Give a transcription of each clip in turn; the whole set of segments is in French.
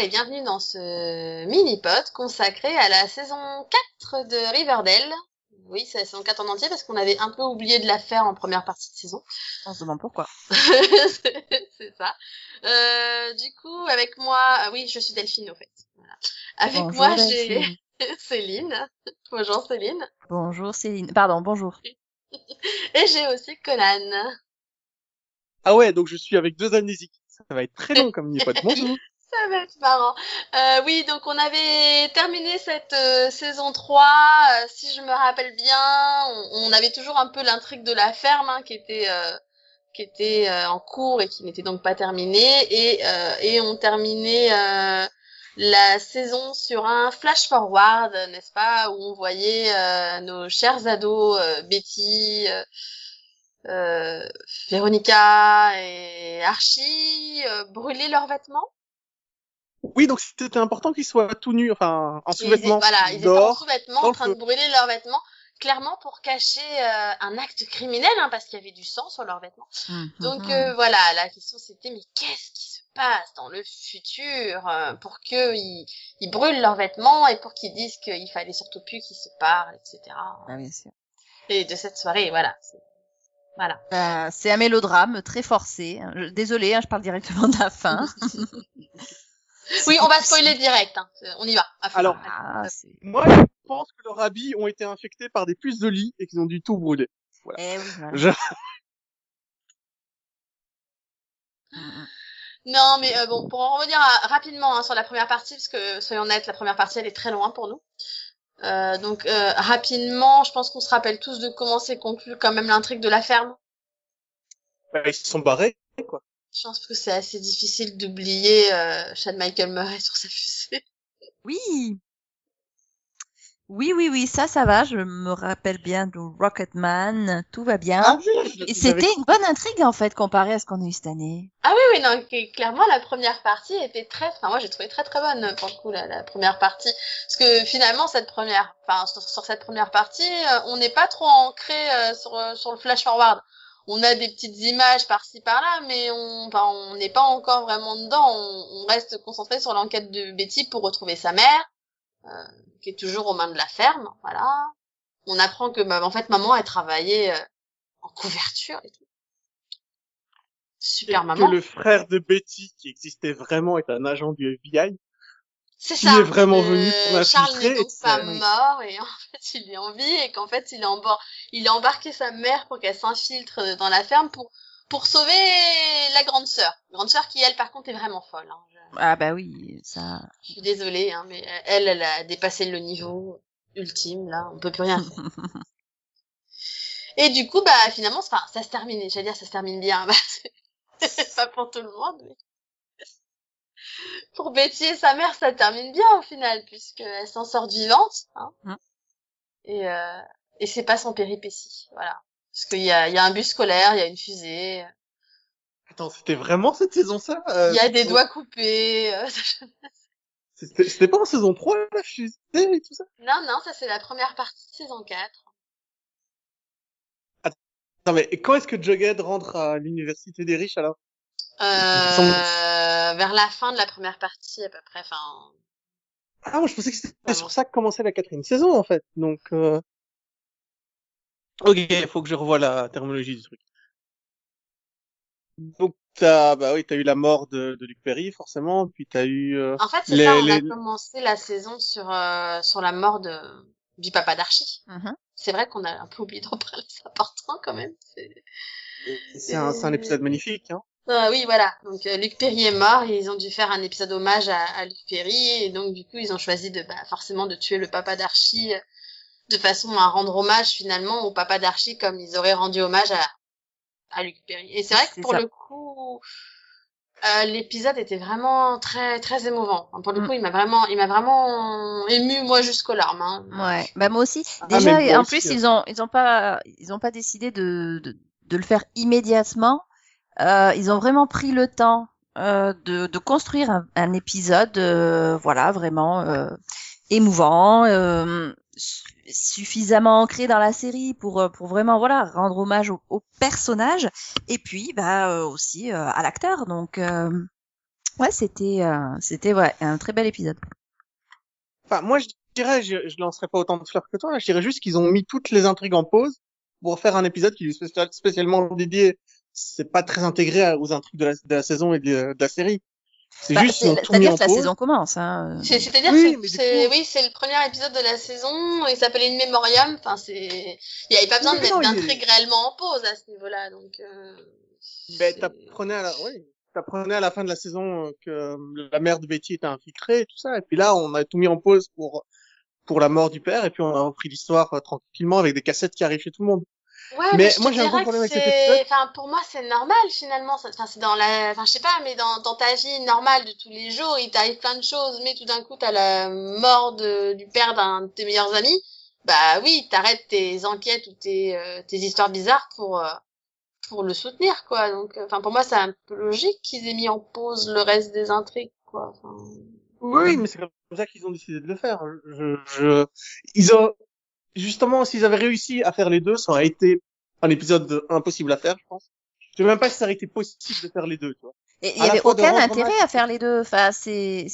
Et bienvenue dans ce mini-pod consacré à la saison 4 de Riverdale. Oui, c'est la saison 4 en entier parce qu'on avait un peu oublié de la faire en première partie de saison. On se demande pourquoi. c'est ça. Euh, du coup, avec moi, ah oui, je suis Delphine au fait. Voilà. Avec Bonjour, moi, j'ai. Céline. Bonjour Céline. Bonjour Céline. Pardon, bonjour. Et j'ai aussi Conan. Ah ouais, donc je suis avec deux amnésiques. Ça va être très long comme mini-pod. Bonjour. Ça va être marrant. Euh, oui, donc on avait terminé cette euh, saison 3, euh, si je me rappelle bien, on, on avait toujours un peu l'intrigue de la ferme hein, qui était euh, qui était euh, en cours et qui n'était donc pas terminée et euh, et on terminait la saison sur un flash forward, n'est-ce pas, où on voyait nos chers ados Betty, Véronica et Archie brûler leurs vêtements. Oui, donc c'était important qu'ils soient tout nus, enfin en sous-vêtements, voilà, ils étaient en sous-vêtements, en train de brûler leurs vêtements, clairement pour cacher euh, un acte criminel, hein, parce qu'il y avait du sang sur leurs vêtements. Donc Mhm. euh, voilà, la question c'était mais qu'est-ce qui se passe dans le futur euh, pour que ils, ils brûlent leurs vêtements et pour qu'ils disent qu'il fallait surtout plus qu'ils se parlent, etc. Ah, bien sûr. Et de cette soirée, voilà. c'est- Voilà. Bah, c'est un mélodrame très forcé. Désolée, hein, je parle directement de la fin. Oui, on va spoiler direct. Hein. On y va. Alors, Ah, c'est... Moi, je pense que leurs habits ont été infectés par des puces de lit et qu'ils ont dû tout brûler. Eh oui, voilà. Je... Mhm. Non, mais euh, bon, pour en revenir à- rapidement hein, sur la première partie, parce que soyons honnêtes, la première partie elle est très loin pour nous. Euh, donc euh, rapidement, je pense qu'on se rappelle tous de comment s'est conclu quand même l'intrigue de la ferme. Bah, ils se sont barrés, quoi. Je pense que c'est assez difficile d'oublier euh, Chad Michael Murray sur sa fusée. Oui. Oui, oui, oui, ça, ça va. Je me rappelle bien de Rocketman. Tout va bien. Ah oui, Et c'était une bonne intrigue, en fait, comparé à ce qu'on a eu cette année. Ah oui, oui, non, clairement la première partie était très, enfin moi j'ai trouvé très très bonne pour le coup la, la première partie, parce que finalement cette première, enfin sur, sur cette première partie, euh, on n'est pas trop ancré euh, sur euh, sur le flash forward. On a des petites images par-ci par-là, mais on, on n'est pas encore vraiment dedans. On, on reste concentré sur l'enquête de Betty pour retrouver sa mère, euh, qui est toujours aux mains de la ferme, voilà. On apprend que bah, en fait maman a travaillé euh, en couverture et tout. Super que maman. le frère de Betty, qui existait vraiment, est un agent du FBI. C'est qui ça. est vraiment Euh, venu pour Charles n'est donc pas mort et en fait il est en vie et qu'en fait il a, embor- il a embarqué sa mère pour qu'elle s'infiltre dans la ferme pour pour sauver la grande sœur. Grande sœur qui elle par contre est vraiment folle. Hein. Je, Ah bah oui, ça... je suis désolée hein, mais elle elle a dépassé le niveau ultime là, on peut plus rien faire. Et du coup bah finalement enfin, ça se termine, j'allais dire ça se termine bien. Bah, c'est- c'est pas pour tout le monde mais pour Betty et sa mère, ça termine bien au final, puisqu'elle s'en sort vivante. Hein. Et, euh, et c'est pas sans péripétie, voilà. Parce qu'il y a, il y a un bus scolaire, il y a une fusée, Attends, c'était vraiment cette saison ça euh, il y a des doigts coupés. euh, C'était pas en saison 3, la fusée et tout ça? Non, non, ça c'est la première partie de saison 4. Non mais quand est-ce que Jughead rentre à l'université des riches alors? Euh, vers la fin de la première partie à peu près, enfin... Ah, moi je pensais que c'était Ah, sur ça que commençait la quatrième saison en fait. Donc, euh... ok, il faut que je revoie la terminologie du truc. Donc t'as, bah oui, t'as eu la mort de, de Luc Perry forcément, puis t'as eu. euh, En fait, c'est ça, on a les- commencé la saison sur, euh, sur la mort de, du papa d'Archie. Mhm. C'est vrai qu'on a un peu oublié de reparler, c'est important quand même. c'est- C'est un, c'est un épisode magnifique. Hein. Ah oui, voilà. Donc euh, Luc Perry est mort et ils ont dû faire un épisode hommage à, à Luc Perry et donc du coup ils ont choisi de bah, forcément de tuer le papa d'Archie euh, de façon à rendre hommage finalement au papa d'Archie comme ils auraient rendu hommage à, à Luc Perry. Et c'est vrai que pour ça. le coup euh, l'épisode était vraiment très très émouvant. Enfin, pour le Mm. coup, il m'a vraiment il m'a vraiment ému moi jusqu'aux larmes. Hein. Ouais, bah moi aussi. Ah, Déjà, moi en aussi, plus, ils ont, ils ont pas, ils ont pas décidé de, de, de le faire immédiatement. Euh, ils ont vraiment pris le temps euh, de, de construire un, un épisode, euh, voilà, vraiment euh, émouvant, euh, su- suffisamment ancré dans la série pour pour vraiment voilà rendre hommage au, au personnage et puis bah aussi à l'acteur. Donc Ouais, c'était c'était ouais, un très bel épisode. Enfin, moi, je dirais, je, je lancerai pas autant de fleurs que toi. Là, je dirais juste qu'ils ont mis toutes les intrigues en pause pour faire un épisode qui est spécial, spécialement dédié. C'est pas très intégré aux intrigues de la, de la saison et de, de la série. C'est Bah, juste, C'est-à-dire que la pause. saison commence. Hein. C'est- C'est-à-dire Oui, que mais c'est, coup- oui, c'est le premier épisode de la saison. Il s'appelait In Memoriam. Enfin, c'est, il y avait pas besoin Oui, de mettre est- réellement en pause à ce niveau-là. Donc, euh, Ben, c'est- t'apprenais à la, oui, t'apprenais à la fin de la saison euh, que euh, la mère de Betty était infiltrée et tout ça. Et puis là, on a tout mis en pause pour, pour la mort du père. Et puis on a repris l'histoire euh, tranquillement avec des cassettes qui arrivent chez tout le monde. Ouais, Mais mais, moi, j'ai un gros problème avec cet c'est, épisode. enfin, pour moi, c'est normal, finalement. Enfin, c'est dans la, enfin, je sais pas, mais dans, dans ta vie normale de tous les jours, il t'arrive plein de choses, mais tout d'un coup, t'as la mort de, du père d'un de tes meilleurs amis. Bah oui, t'arrêtes tes enquêtes ou tes, euh, tes histoires bizarres pour, euh, pour le soutenir, quoi. Donc, euh, enfin, pour moi, c'est un peu logique qu'ils aient mis en pause le reste des intrigues, quoi. Enfin, Oui, mais c'est comme ça qu'ils ont décidé de le faire. Je, je, ils ont, justement, s'ils avaient réussi à faire les deux, ça aurait été un épisode impossible à faire, je pense. Je sais même pas si ça aurait été possible de faire les deux, tu vois. Et il y avait aucun intérêt à faire les deux. Enfin, c'est,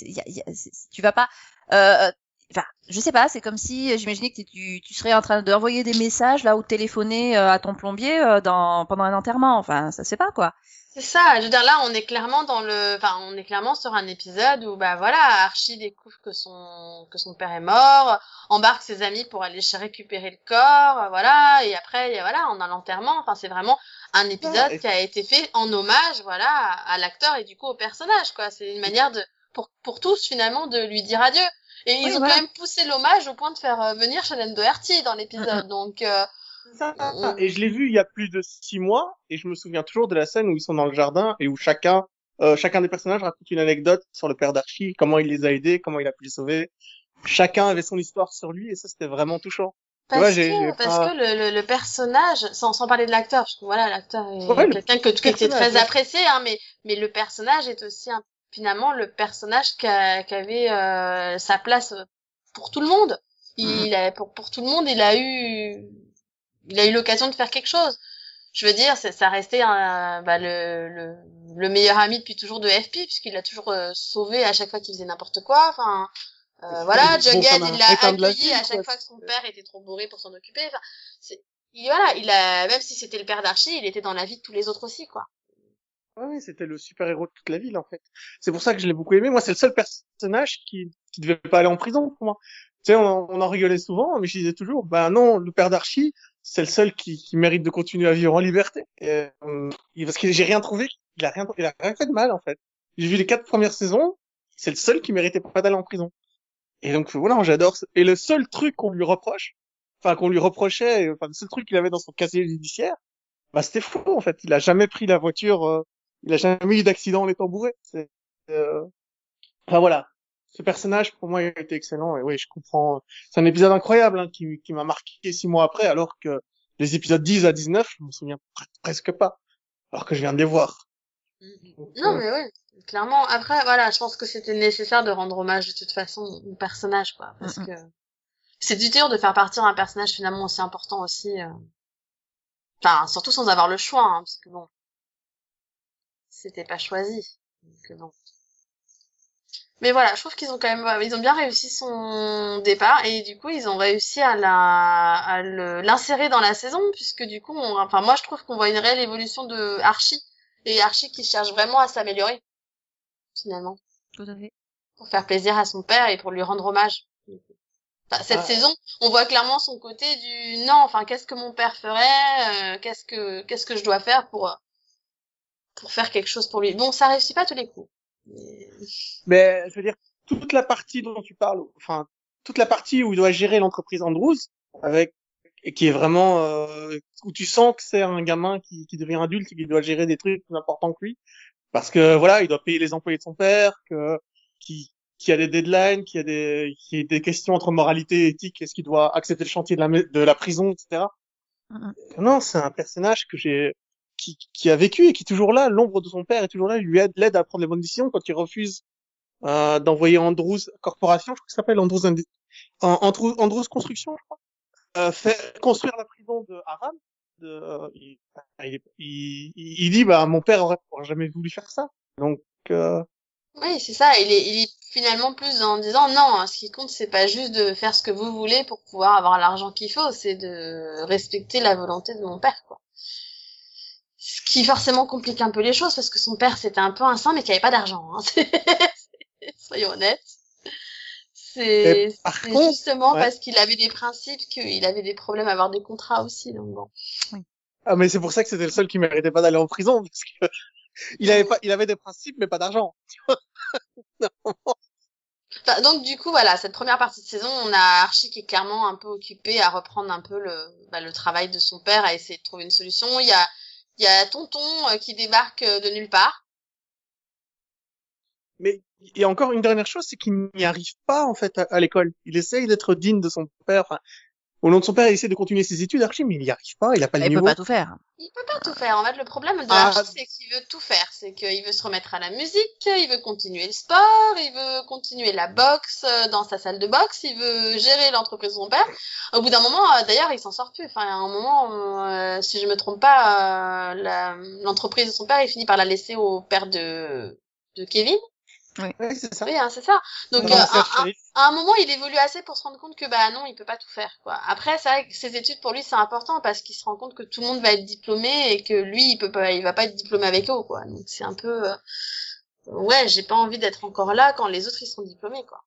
tu vas pas. Euh, Enfin, je sais pas. C'est comme si euh, j'imaginais que tu, tu serais en train d'envoyer des messages là ou de téléphoner euh, à ton plombier euh, dans pendant un enterrement. Enfin, ça se fait pas quoi. C'est ça, je veux dire là on est clairement dans le enfin on est clairement sur un épisode où bah voilà, Archie découvre que son que son père est mort, embarque ses amis pour aller récupérer le corps, voilà, et après voilà, on a l'enterrement, enfin c'est vraiment un épisode et- qui a été fait en hommage voilà à, à l'acteur et du coup au personnage quoi, c'est une manière de pour pour tous finalement de lui dire adieu. Et ils ont voilà. quand même poussé l'hommage au point de faire euh, venir Shannon Doherty dans l'épisode. Donc euh, Ça, Et je l'ai vu il y a plus de six mois, et je me souviens toujours de la scène où ils sont dans le jardin et où chacun, euh, chacun des personnages raconte une anecdote sur le père d'Archie, comment il les a aidés, comment il a pu les sauver. Chacun avait son histoire sur lui, et ça c'était vraiment touchant. Parce, Ouais, que, parce pas- que le, le, le personnage, sans, sans parler de l'acteur, parce que voilà, l'acteur est Ouais, quelqu'un que, qui était très apprécié, hein, mais, mais le personnage est aussi un- finalement le personnage qui, a- qui avait euh, sa place pour tout le monde. Il Mhm. a, pour, pour tout le monde, il a eu, il a eu l'occasion de faire quelque chose. Je veux dire, ça restait un, bah, le, le, le meilleur ami depuis toujours de FP, puisqu'il l'a toujours euh, sauvé à chaque fois qu'il faisait n'importe quoi. Enfin, euh, voilà, Jughead, il l'a ville, à chaque fois que son père était trop bourré pour s'en occuper. Enfin, c'est, il- voilà, il a, même si c'était le père d'Archie, il était dans la vie de tous les autres aussi, quoi. Ouais, c'était le super-héros de toute la ville, en fait. C'est pour ça que je l'ai beaucoup aimé. Moi, c'est le seul personnage qui, qui devait pas aller en prison, pour moi. Tu sais, on, en- on en rigolait souvent, mais je disais toujours, bah non, le père d'Archie, c'est le seul qui, qui mérite de continuer à vivre en liberté. Euh, parce que j'ai rien trouvé, il a rien, il a rien fait de mal, en fait. J'ai vu les quatre premières saisons, c'est le seul qui méritait pas d'aller en prison. Et donc, voilà, j'adore. Et le seul truc qu'on lui reproche, enfin, qu'on lui reprochait, enfin, le seul truc qu'il avait dans son casier judiciaire, bah, c'était faux, en fait. Il a jamais pris la voiture, euh, il a jamais eu d'accident en étant bourré. Euh... Enfin voilà, ce personnage pour moi il a été excellent et oui je comprends. C'est un épisode incroyable hein, qui, qui m'a marqué six mois après alors que les épisodes 10 à 19 je me souviens pre- presque pas alors que je viens de les voir. Donc, Non, euh, mais oui, clairement. Après, voilà, je pense que c'était nécessaire de rendre hommage de toute façon au personnage, quoi, parce que c'est du dur de faire partir un personnage finalement aussi important aussi. euh. Enfin, surtout sans avoir le choix, hein, parce que bon, c'était pas choisi. Donc, euh, bon. Mais voilà, je trouve qu'ils ont quand même, ils ont bien réussi son départ et du coup ils ont réussi à la, à le- l'insérer dans la saison puisque du coup, on- enfin moi je trouve qu'on voit une réelle évolution de Archie et Archie qui cherche vraiment à s'améliorer finalement Tout à fait. pour faire plaisir à son père et pour lui rendre hommage. Enfin, cette Ah. saison, on voit clairement son côté du non, enfin qu'est-ce que mon père ferait, euh, qu'est-ce que qu'est-ce que je dois faire pour euh, pour faire quelque chose pour lui. Bon, ça réussit pas tous les coups. Mais... Je veux dire toute la partie dont tu parles, enfin toute la partie où il doit gérer l'entreprise Andrews avec et qui est vraiment euh, où tu sens que c'est un gamin qui, qui devient adulte et qui doit gérer des trucs plus importants que lui. Parce que voilà il doit payer les employés de son père que qui qui a des deadlines qui a des qui a des questions entre moralité et éthique est-ce qu'il doit accepter le chantier de la de la prison etc non c'est un personnage que j'ai qui, a vécu et qui est toujours là l'ombre de son père est toujours là lui aide l'aide à prendre les bonnes décisions quand il refuse euh, d'envoyer Andrews Corporation, je crois que ça s'appelle Andrews, Construction, je crois, euh, construire la prison de Haram. Euh, il, dit bah mon père aurait, jamais voulu faire ça. Donc euh, Oui, c'est ça. Il est, il est finalement plus en disant non, ce qui compte, c'est pas juste de faire ce que vous voulez pour pouvoir avoir l'argent qu'il faut, c'est de respecter la volonté de mon père, quoi. Qui forcément complique un peu les choses parce que son père c'était un peu un saint mais qui avait pas d'argent. Hein. Soyons honnêtes. C'est justement parce qu'il avait des principes qu'il avait des problèmes à avoir des contrats aussi. Donc bon. Ah mais c'est pour ça que c'était le seul qui méritait pas d'aller en prison parce que il avait pas, il avait des principes mais pas d'argent. Bah, donc du coup voilà cette première partie de saison on a Archie qui est clairement un peu occupé à reprendre un peu le bah, le travail de son père à essayer de trouver une solution il y a il y a Tonton euh, qui débarque euh, de nulle part. Mais a encore une dernière chose c'est qu'il n'y arrive pas en fait à, l'école. Il essaye d'être digne de son père au nom de son père, il essaie de continuer ses études, Archie, mais il n'y arrive pas, il a pas le il niveau. Il peut pas tout faire. Il peut pas tout faire. En fait, le problème de ah. Archie, c'est qu'il veut tout faire. C'est qu'il veut se remettre à la musique, il veut continuer le sport, il veut continuer la boxe euh, dans sa salle de boxe, il veut gérer l'entreprise de son père. Au bout d'un moment, euh, d'ailleurs, il s'en sort plus. Enfin, à un moment, euh, si je me trompe pas, l'entreprise de son père, il finit par la laisser au père de, de Kevin. Oui, c'est ça. Oui, hein, c'est ça. Donc, euh, à, un moment, il évolue assez pour se rendre compte que, bah non, il peut pas tout faire, quoi. Après, c'est vrai que ses études, pour lui, c'est important parce qu'il se rend compte que tout le monde va être diplômé et que lui, il peut pas, il va pas être diplômé avec eux, quoi. Donc, c'est un peu, euh... ouais, j'ai pas envie d'être encore là quand les autres, ils sont diplômés, quoi.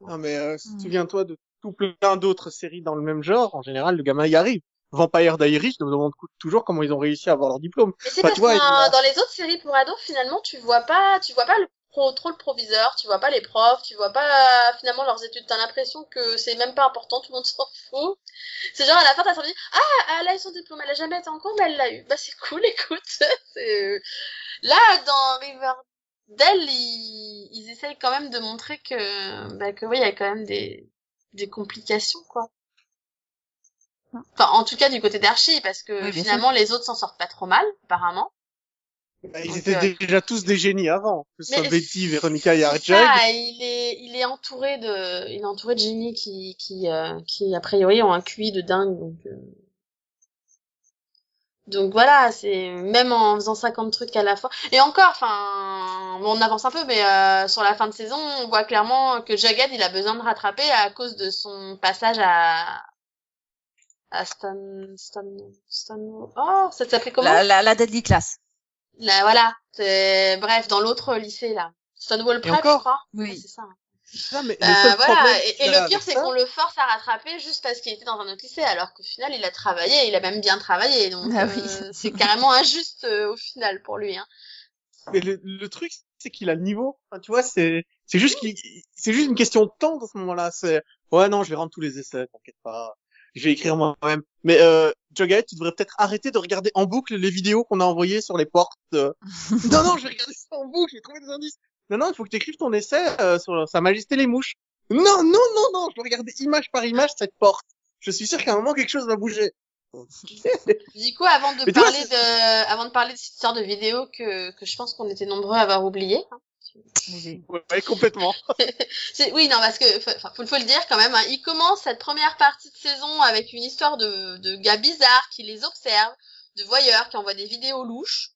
Non, mais, euh, mm. souviens-toi de tout plein d'autres séries dans le même genre. En général, le gamin y arrive. Vampire Diaries, je me demande toujours comment ils ont réussi à avoir leur diplôme. Mais c'est parce que dans les autres séries pour ados, finalement, tu vois pas, tu vois pas le trop le proviseur, tu vois pas les profs, tu vois pas finalement leurs études, t'as l'impression que c'est même pas important, tout le monde s'en fout. C'est genre à la fin t'as dit ah elle a eu son diplôme, elle a jamais été en cours mais elle l'a eu. Bah c'est cool, écoute. c'est... Là dans Riverdale ils... ils essayent quand même de montrer que bah que oui il y a quand même des des complications quoi. Enfin en tout cas du côté d'Archie parce que finalement les autres s'en sortent pas trop mal apparemment. Bah, ils étaient euh, déjà tous des génies avant, que ce soit Betty, Véronica et Arjun. il est, il est entouré de, il est entouré de génies qui, qui, euh, qui a priori ont un QI de dingue, donc. Euh... Donc voilà, c'est même en faisant 50 trucs à la fois. Et encore, enfin, on avance un peu, mais euh, sur la fin de saison, on voit clairement que Jagged, il a besoin de rattraper à cause de son passage à à Stan, Stan, Stan, oh, ça s'appelait comment? La, la, la Deadly Class. Là, voilà. Bref, dans l'autre lycée, là. Stonewall Prep, je crois. Oui. c'est ça. mais euh, voilà. Et, le pire, c'est qu'on le force à rattraper juste parce qu'il était dans un autre lycée, alors qu'au final, il a travaillé, il a même bien travaillé. Donc, ah euh, c'est carrément injuste euh, au final pour lui. Hein. Mais le, le truc, c'est qu'il a le niveau. Enfin, tu vois, c'est c'est juste qu'il c'est juste une question de temps dans ce moment-là. C'est ouais, non, je vais rendre tous les essais, t'inquiète pas je vais écrire moi-même. Mais euh, Jughead, tu devrais peut-être arrêter de regarder en boucle les vidéos qu'on a envoyées sur les portes. non, non, je vais regarder ça en boucle, j'ai trouvé des indices. Non, non, il faut que tu écrives ton essai euh, sur Sa Majesté les mouches. Non, non, non, non, je vais regarder image par image cette porte. Je suis sûr qu'à un moment quelque chose va bouger. du coup, avant de parler de, avant de parler de cette sorte de vidéo que, que je pense qu'on était nombreux à avoir oublié, hein, Ouais, complètement. oui, non, parce que faut, faut le dire quand même. Hein, il commence cette première partie de saison avec une histoire de, de gars bizarres qui les observent, de voyeurs qui envoient des vidéos louches.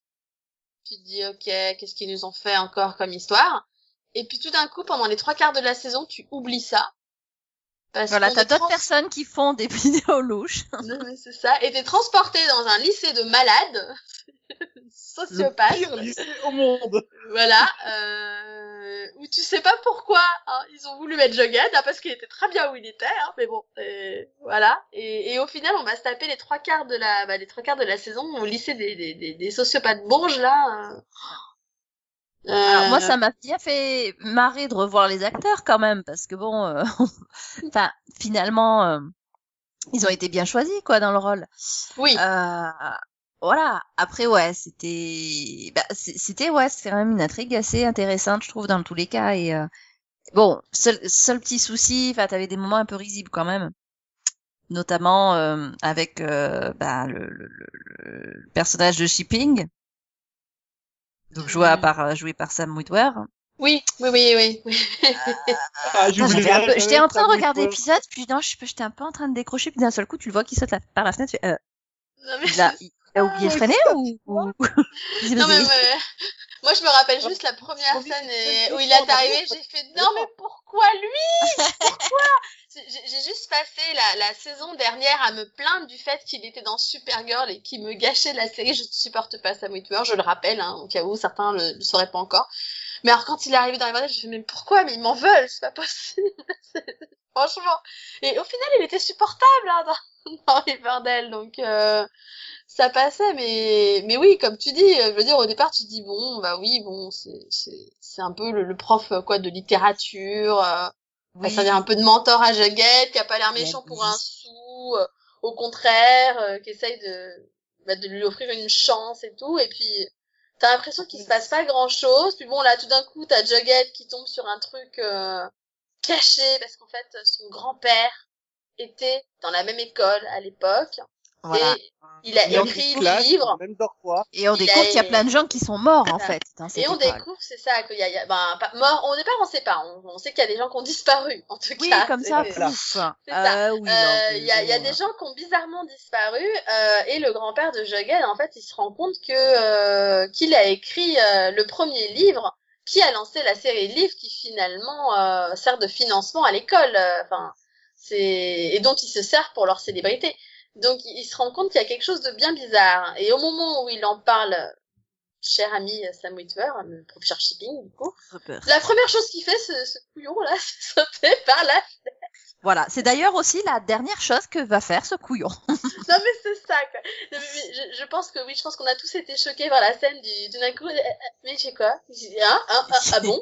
Tu te dis, ok, qu'est-ce qu'ils nous ont fait encore comme histoire Et puis tout d'un coup, pendant les trois quarts de la saison, tu oublies ça. Parce voilà, t'as d'autres personnes qui font des vidéos louches. c'est ça. Et t'es transporté dans un lycée de malades sociopathe. Le pire lycée au monde. Voilà, euh, où tu sais pas pourquoi hein, ils ont voulu mettre Jughead, hein, parce qu'il était très bien où il était, hein, mais bon, euh, voilà. Et, et, au final, on va se taper les trois quarts de la, bah, les trois quarts de la saison au lycée des, des, des, sociopathes bourges là. Euh. Alors moi, ça m'a bien fait marrer de revoir les acteurs quand même, parce que bon, euh, enfin, finalement, ils ont été bien choisis quoi dans le rôle. Oui. Euh, voilà. Après, ouais, c'était, bah, c'était ouais, c'est quand même une intrigue assez intéressante, je trouve, dans tous les cas. Et euh, bon, seul, seul petit souci, enfin, t'avais des moments un peu risibles quand même, notamment euh, avec euh, bah, le, le, le, personnage de Shipping, donc joué par joué par Sam Witwer. Oui, oui, oui, oui. Ah, j'étais en train de regarder l'épisode, puis non, j'étais un peu en train de décrocher, puis d'un seul coup, tu le vois qui saute par la fenêtre. Euh, non, mais T'as oublié freiner ou, ou... Non mais, mais, moi je me rappelle juste la première scène et... où il est arrivé, j'ai fait non mais pourquoi lui? Pourquoi? J'ai juste passé la, la saison dernière à me plaindre du fait qu'il était dans Supergirl et qu'il me gâchait la série. Je ne supporte pas Sam Witwer, je le rappelle, hein, au cas où certains le, le sauraient pas encore. Mais alors quand il est arrivé dans les bordels, je me mais pourquoi? Mais ils m'en veulent, c'est pas possible. Franchement. Et au final, il était supportable hein, dans, dans bordels, donc euh, ça passait. Mais mais oui, comme tu dis, je veux dire au départ, tu dis bon, bah oui, bon, c'est c'est c'est un peu le, le, prof quoi de littérature. Euh, oui. Ça vient un peu de mentor à Jughead, qui a pas l'air méchant pour un sou. Euh, au contraire, euh, qui essaye de bah, de lui offrir une chance et tout. Et puis t'as l'impression qu'il se passe pas grand chose. Puis bon, là, tout d'un coup, t'as Jughead qui tombe sur un truc euh, caché parce qu'en fait, son grand-père était dans la même école à l'époque. Voilà. Et il a écrit le livre. Même. Et on Il découvre a- qu'il y a plein de gens qui sont morts, en fait. Et on école. découvre, c'est ça, qu'il y a, il y a- ben, pas, mort, au départ, on sait pas. On, on sait qu'il y a des gens qui ont disparu, en tout Oui, cas. comme C'est- ça, pouf. Ça. Euh, oui, Euh, Il y a, il y a des gens qui ont bizarrement disparu euh, et le grand-père de Jughead, en fait, il se rend compte que euh, qu'il a écrit euh, le premier livre qui a lancé la série de livres qui finalement euh, sert de financement à l'école. euh, Enfin, et dont ils se servent pour leur célébrité. Donc, il se rend compte qu'il y a quelque chose de bien bizarre. Et au moment où il en parle, cher ami Sam Witwer, le professeur shipping, du coup, la première chose qu'il fait, ce, ce couillon là, c'est sauter par la Voilà, c'est d'ailleurs aussi la dernière chose que va faire ce couillon. Non mais c'est ça quoi. Non, mais- mais je, je pense que oui, je pense qu'on a tous été choqués par la scène du d'un coup. Mais j'ai quoi? J'ai hein, hein, ah, ah bon?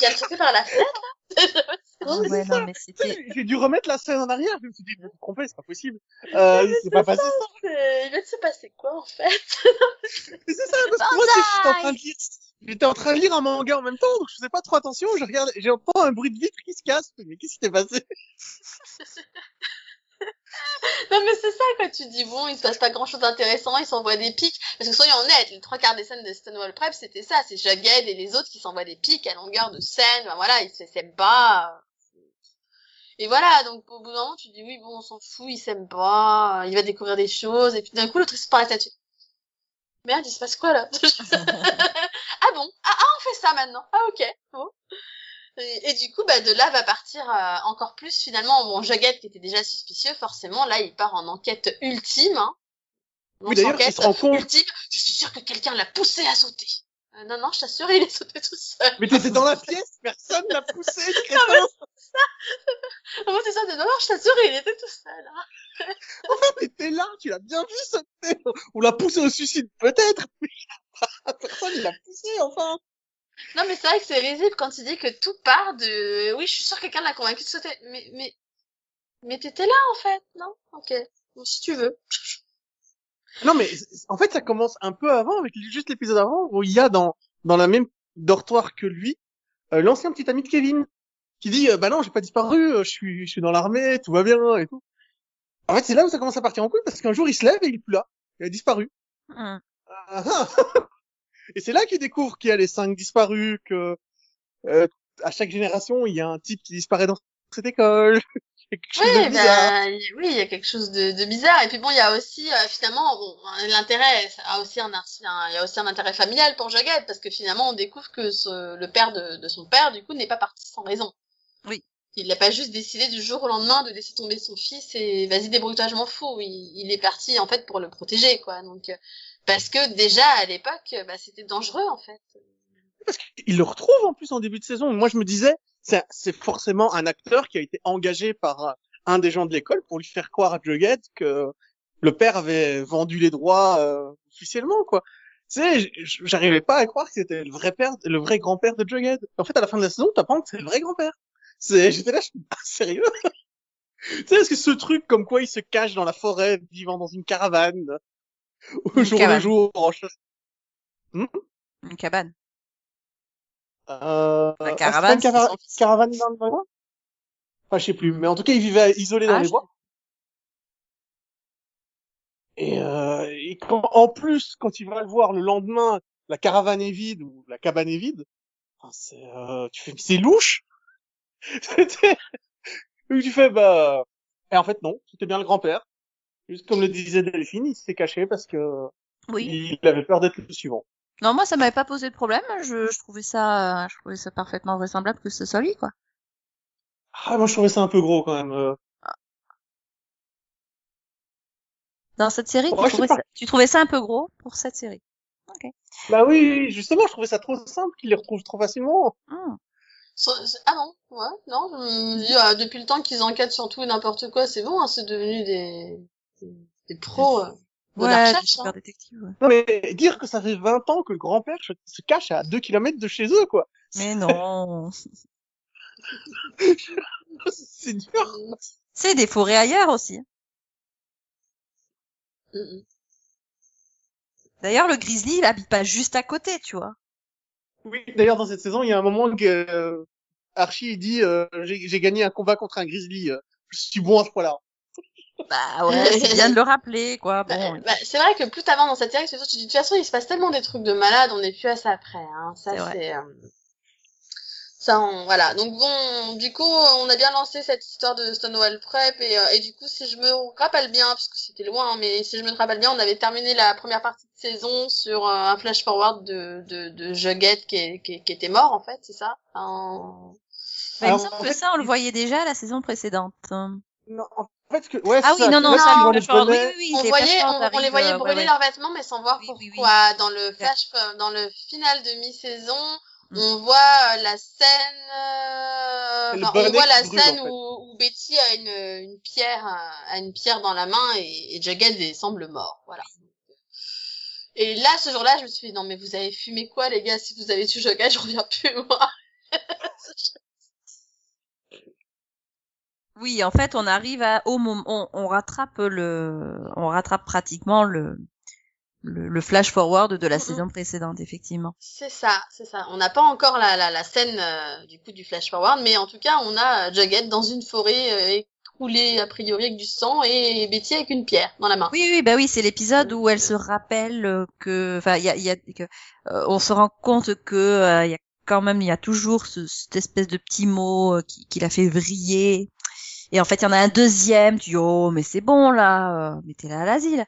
De sauter par la fenêtre là Ah mais ouais, non, mais. J'ai j'ai dû remettre la scène en arrière. Je me suis dit, je me suis trompé, c'est pas possible. Euh, c'est pas passé ça. Il va se passer quoi en fait? C'est ça, parce que moi, j'étais en train de lire. J'étais en train de lire un manga en même temps, donc je faisais pas trop attention. Je regarde, j'entends un bruit de vitre qui se casse. Mais qu'est-ce qui s'est passé? Non mais c'est ça quoi. Tu dis bon, il se passe pas grand chose d'intéressant, ils s'envoient des pics. Parce que soyons honnêtes, les trois quarts des scènes de Stonewall Prep, c'était ça, c'est Jughead et les autres qui s'envoient des pics à longueur de scène. Ben voilà, ils s'aiment pas. Et voilà, donc au bout d'un moment, tu dis oui, bon, on s'en fout, il s'aime pas, il va découvrir des choses, et puis d'un coup, l'autre se la statue. Merde, il se passe quoi là? Ah bon? Ah, ah, on fait ça maintenant. Ah ok, bon. Et, et du coup, bah, de là va partir euh, encore plus finalement. Bon, Jughead qui était déjà suspicieux, forcément, là, il part en enquête ultime. Hein. Oui, d'ailleurs, il se rend compte. ultime. Je suis sûre que quelqu'un l'a poussé à sauter. Euh, non, non, je t'assure, il est sauté tout seul. Mais t'étais dans la pièce, personne l'a poussé, crétin. Moi, c'est ça, non, non, je t'assure, il était tout seul. Hein. Enfin, t'étais là, tu l'as bien vu sauter. On l'a poussé au suicide, peut-être. Mais personne l'a poussé, enfin. Non, mais c'est vrai que c'est risible quand il dit que tout part de, oui, je suis sûre que quelqu'un l'a convaincu de sauter. Mais, mais, mais t'étais là, en fait, non? Ok. Bon, si tu veux. Non, mais en fait, ça commence un peu avant, avec juste l'épisode avant, où il y a dans, dans la même dortoir que lui, euh, l'ancien petit ami de Kevin, qui dit, euh, bah non, j'ai pas disparu, euh, je suis, je suis dans l'armée, tout va bien, et tout. En fait, c'est là où ça commence à partir en couille, parce qu'un jour, il se lève et il est plus là. Il a disparu. Hum. Ah, ah. Et c'est là qu'il découvre qu'il y a les cinq disparus, que, euh, à chaque génération, il y a un type qui disparaît dans cette école. Oui, ben, oui, il y a quelque chose de, de bizarre. Et puis bon, il y a aussi, euh, finalement, bon, l'intérêt, a aussi un, un- il y a aussi un intérêt familial pour Jughead, parce que finalement, on découvre que ce- le père de, de son père, du coup, n'est pas parti sans raison. Oui. Il n'a pas juste décidé du jour au lendemain de laisser tomber son fils et vas-y débrouille-toi, je m'en fous. Il, il est parti en fait pour le protéger, quoi. Donc euh, parce que déjà à l'époque, bah, c'était dangereux en fait. Parce qu'il le retrouve en plus en début de saison. Moi, je me disais, c'est forcément un acteur qui a été engagé par euh, un des gens de l'école pour lui faire croire à Jughead que le père avait vendu les droits euh, officiellement, quoi. Tu sais, j'arrivais pas à croire que c'était le vrai père, le vrai grand-père de Jughead. En fait, à la fin de la saison, t'apprends que c'est le vrai grand-père. C'est, j'étais là, je suis ah, sérieux? tu sais, est-ce que ce truc comme quoi il se cache dans la forêt, vivant dans une caravane, au Une jour cabane. le jour, en chasse- Une cabane. Euh, La caravane, c'était une caravane dans le bois? Enfin, je sais plus. Mais en tout cas, il vivait isolé dans Ah, les je- bois. Et, euh, et quand, en plus, quand il va le voir le lendemain, la caravane est vide ou la cabane est vide. Enfin, c'est, euh, tu fais, mais c'est louche. C'était, donc tu fais, bah, et en fait non, c'était bien le grand-père. Juste comme le disait Delphine, il s'est caché parce que Oui. il avait peur d'être le suivant. Non, moi, ça m'avait pas posé de problème. Je, je trouvais ça, je trouvais ça parfaitement vraisemblable que ce soit lui, quoi. Ah, moi je trouvais ça un peu gros quand même. euh. Dans cette série, tu, trouvais ça, tu trouvais ça un peu gros pour cette série. Ok. Bah oui, justement, je trouvais ça trop simple qu'il les retrouve trop facilement. Hmm. So- Ah non, ouais, non, je me dis, ah, depuis le temps qu'ils enquêtent sur tout et n'importe quoi, c'est bon, hein, c'est devenu des, des pros euh, de la Ouais, recherche. super Hein. détective. ouais. Non mais dire que ça fait 20 ans que le grand-père se cache à 2 kilomètres de chez eux, quoi. Mais non. C'est dur. C'est des forêts ailleurs aussi. Mm, mm. D'ailleurs, le grizzly, il habite pas juste à côté, tu vois. Oui, d'ailleurs dans cette saison, il y a un moment que euh, Archie il dit euh, j'ai j'ai gagné un combat contre un grizzly. euh, je suis bon à ce point-là. Bah ouais, c'est bien de le rappeler, quoi. Bah, Bon, bah, c'est vrai que plus t'avances dans cette série, tu te dis, de toute façon, il se passe tellement des trucs de malade, on n'est plus à ça près, hein. Ça, C'est euh, ça, on- voilà. Donc bon, du coup, on a bien lancé cette histoire de Stonewall Prep et, euh, et du coup, si je me rappelle bien, parce que c'était loin, hein, mais si je me rappelle bien, on avait terminé la première partie de saison sur euh, un flash forward de, de, de Jughead qui, est- qui, qui était mort, en fait, c'est ça? Enfin, Bah, il me Alors, semble en que ça, on le voyait déjà la saison précédente. Non, en fait, ce que, ouais, Ah oui, ça, non, non, le genre, oui, oui, oui, on les voyait, on les brûler ouais, ouais. leurs vêtements, mais sans voir Oui, oui, oui. pourquoi. Dans le flash, euh, dans le final de mi-saison, Mm. on voit euh, la scène, euh, enfin, on voit la brûle, scène en fait. où, où Betty a une, une pierre, a une pierre dans la main et, et Jughead semble mort. Voilà. Et là, ce jour-là, je me suis dit, non, mais vous avez fumé quoi, les gars? Si vous avez tué Jughead, je reviens plus, moi. Oui, en fait, on arrive à au moment, on, on rattrape le, on rattrape pratiquement le, le, le flash forward de la saison précédente, effectivement. C'est ça, c'est ça. On n'a pas encore la, la, la scène euh, du coup du flash forward, mais en tout cas, on a euh, Jughead dans une forêt euh, écroulée a priori avec du sang et Betty avec une pierre dans la main. Oui, oui, bah oui, c'est l'épisode où elle se rappelle euh, que, enfin, il y a, y a, que, euh, on se rend compte que euh, il y a quand même, il y a toujours ce, cette espèce de petit mot euh, qui, qui la fait vriller. Et en fait, il y en a un deuxième. Tu dis oh, mais c'est bon là, euh, mettez-la à l'asile.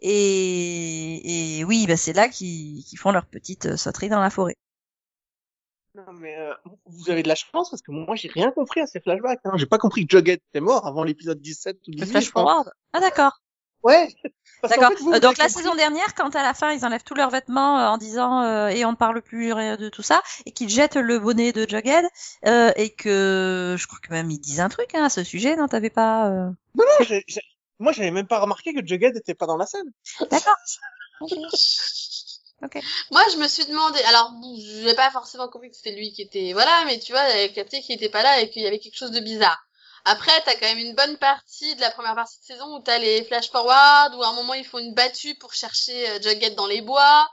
Et, et oui, bah c'est là qu'ils qu'ils font leur petite euh, sauterie dans la forêt. Non, mais euh, vous avez de la chance parce que moi j'ai rien compris à ces flashbacks. Hein. J'ai pas compris que Jughead était mort avant l'épisode 17 ou 18. Le flash forward. Ah d'accord. Ouais. D'accord. fait, Euh, donc la compris- saison dernière, quand à la fin ils enlèvent tous leurs vêtements euh, en disant euh, et on ne parle plus de tout ça, et qu'ils jettent le bonnet de Jughead, euh, et que je crois que même ils disent un truc hein, à ce sujet, non T'avais pas euh... Non, j'ai- j'ai- moi j'avais même pas remarqué que Jughead était pas dans la scène. D'accord. Ok. Moi, je me suis demandé. Alors, bon, je n'ai pas forcément compris que c'était lui qui était. Voilà, mais tu vois, j'avais capté qu'il était pas là et qu'il y avait quelque chose de bizarre. Après, t'as quand même une bonne partie de la première partie de saison où t'as les flash forward, où à un moment ils font une battue pour chercher euh, Jughead dans les bois.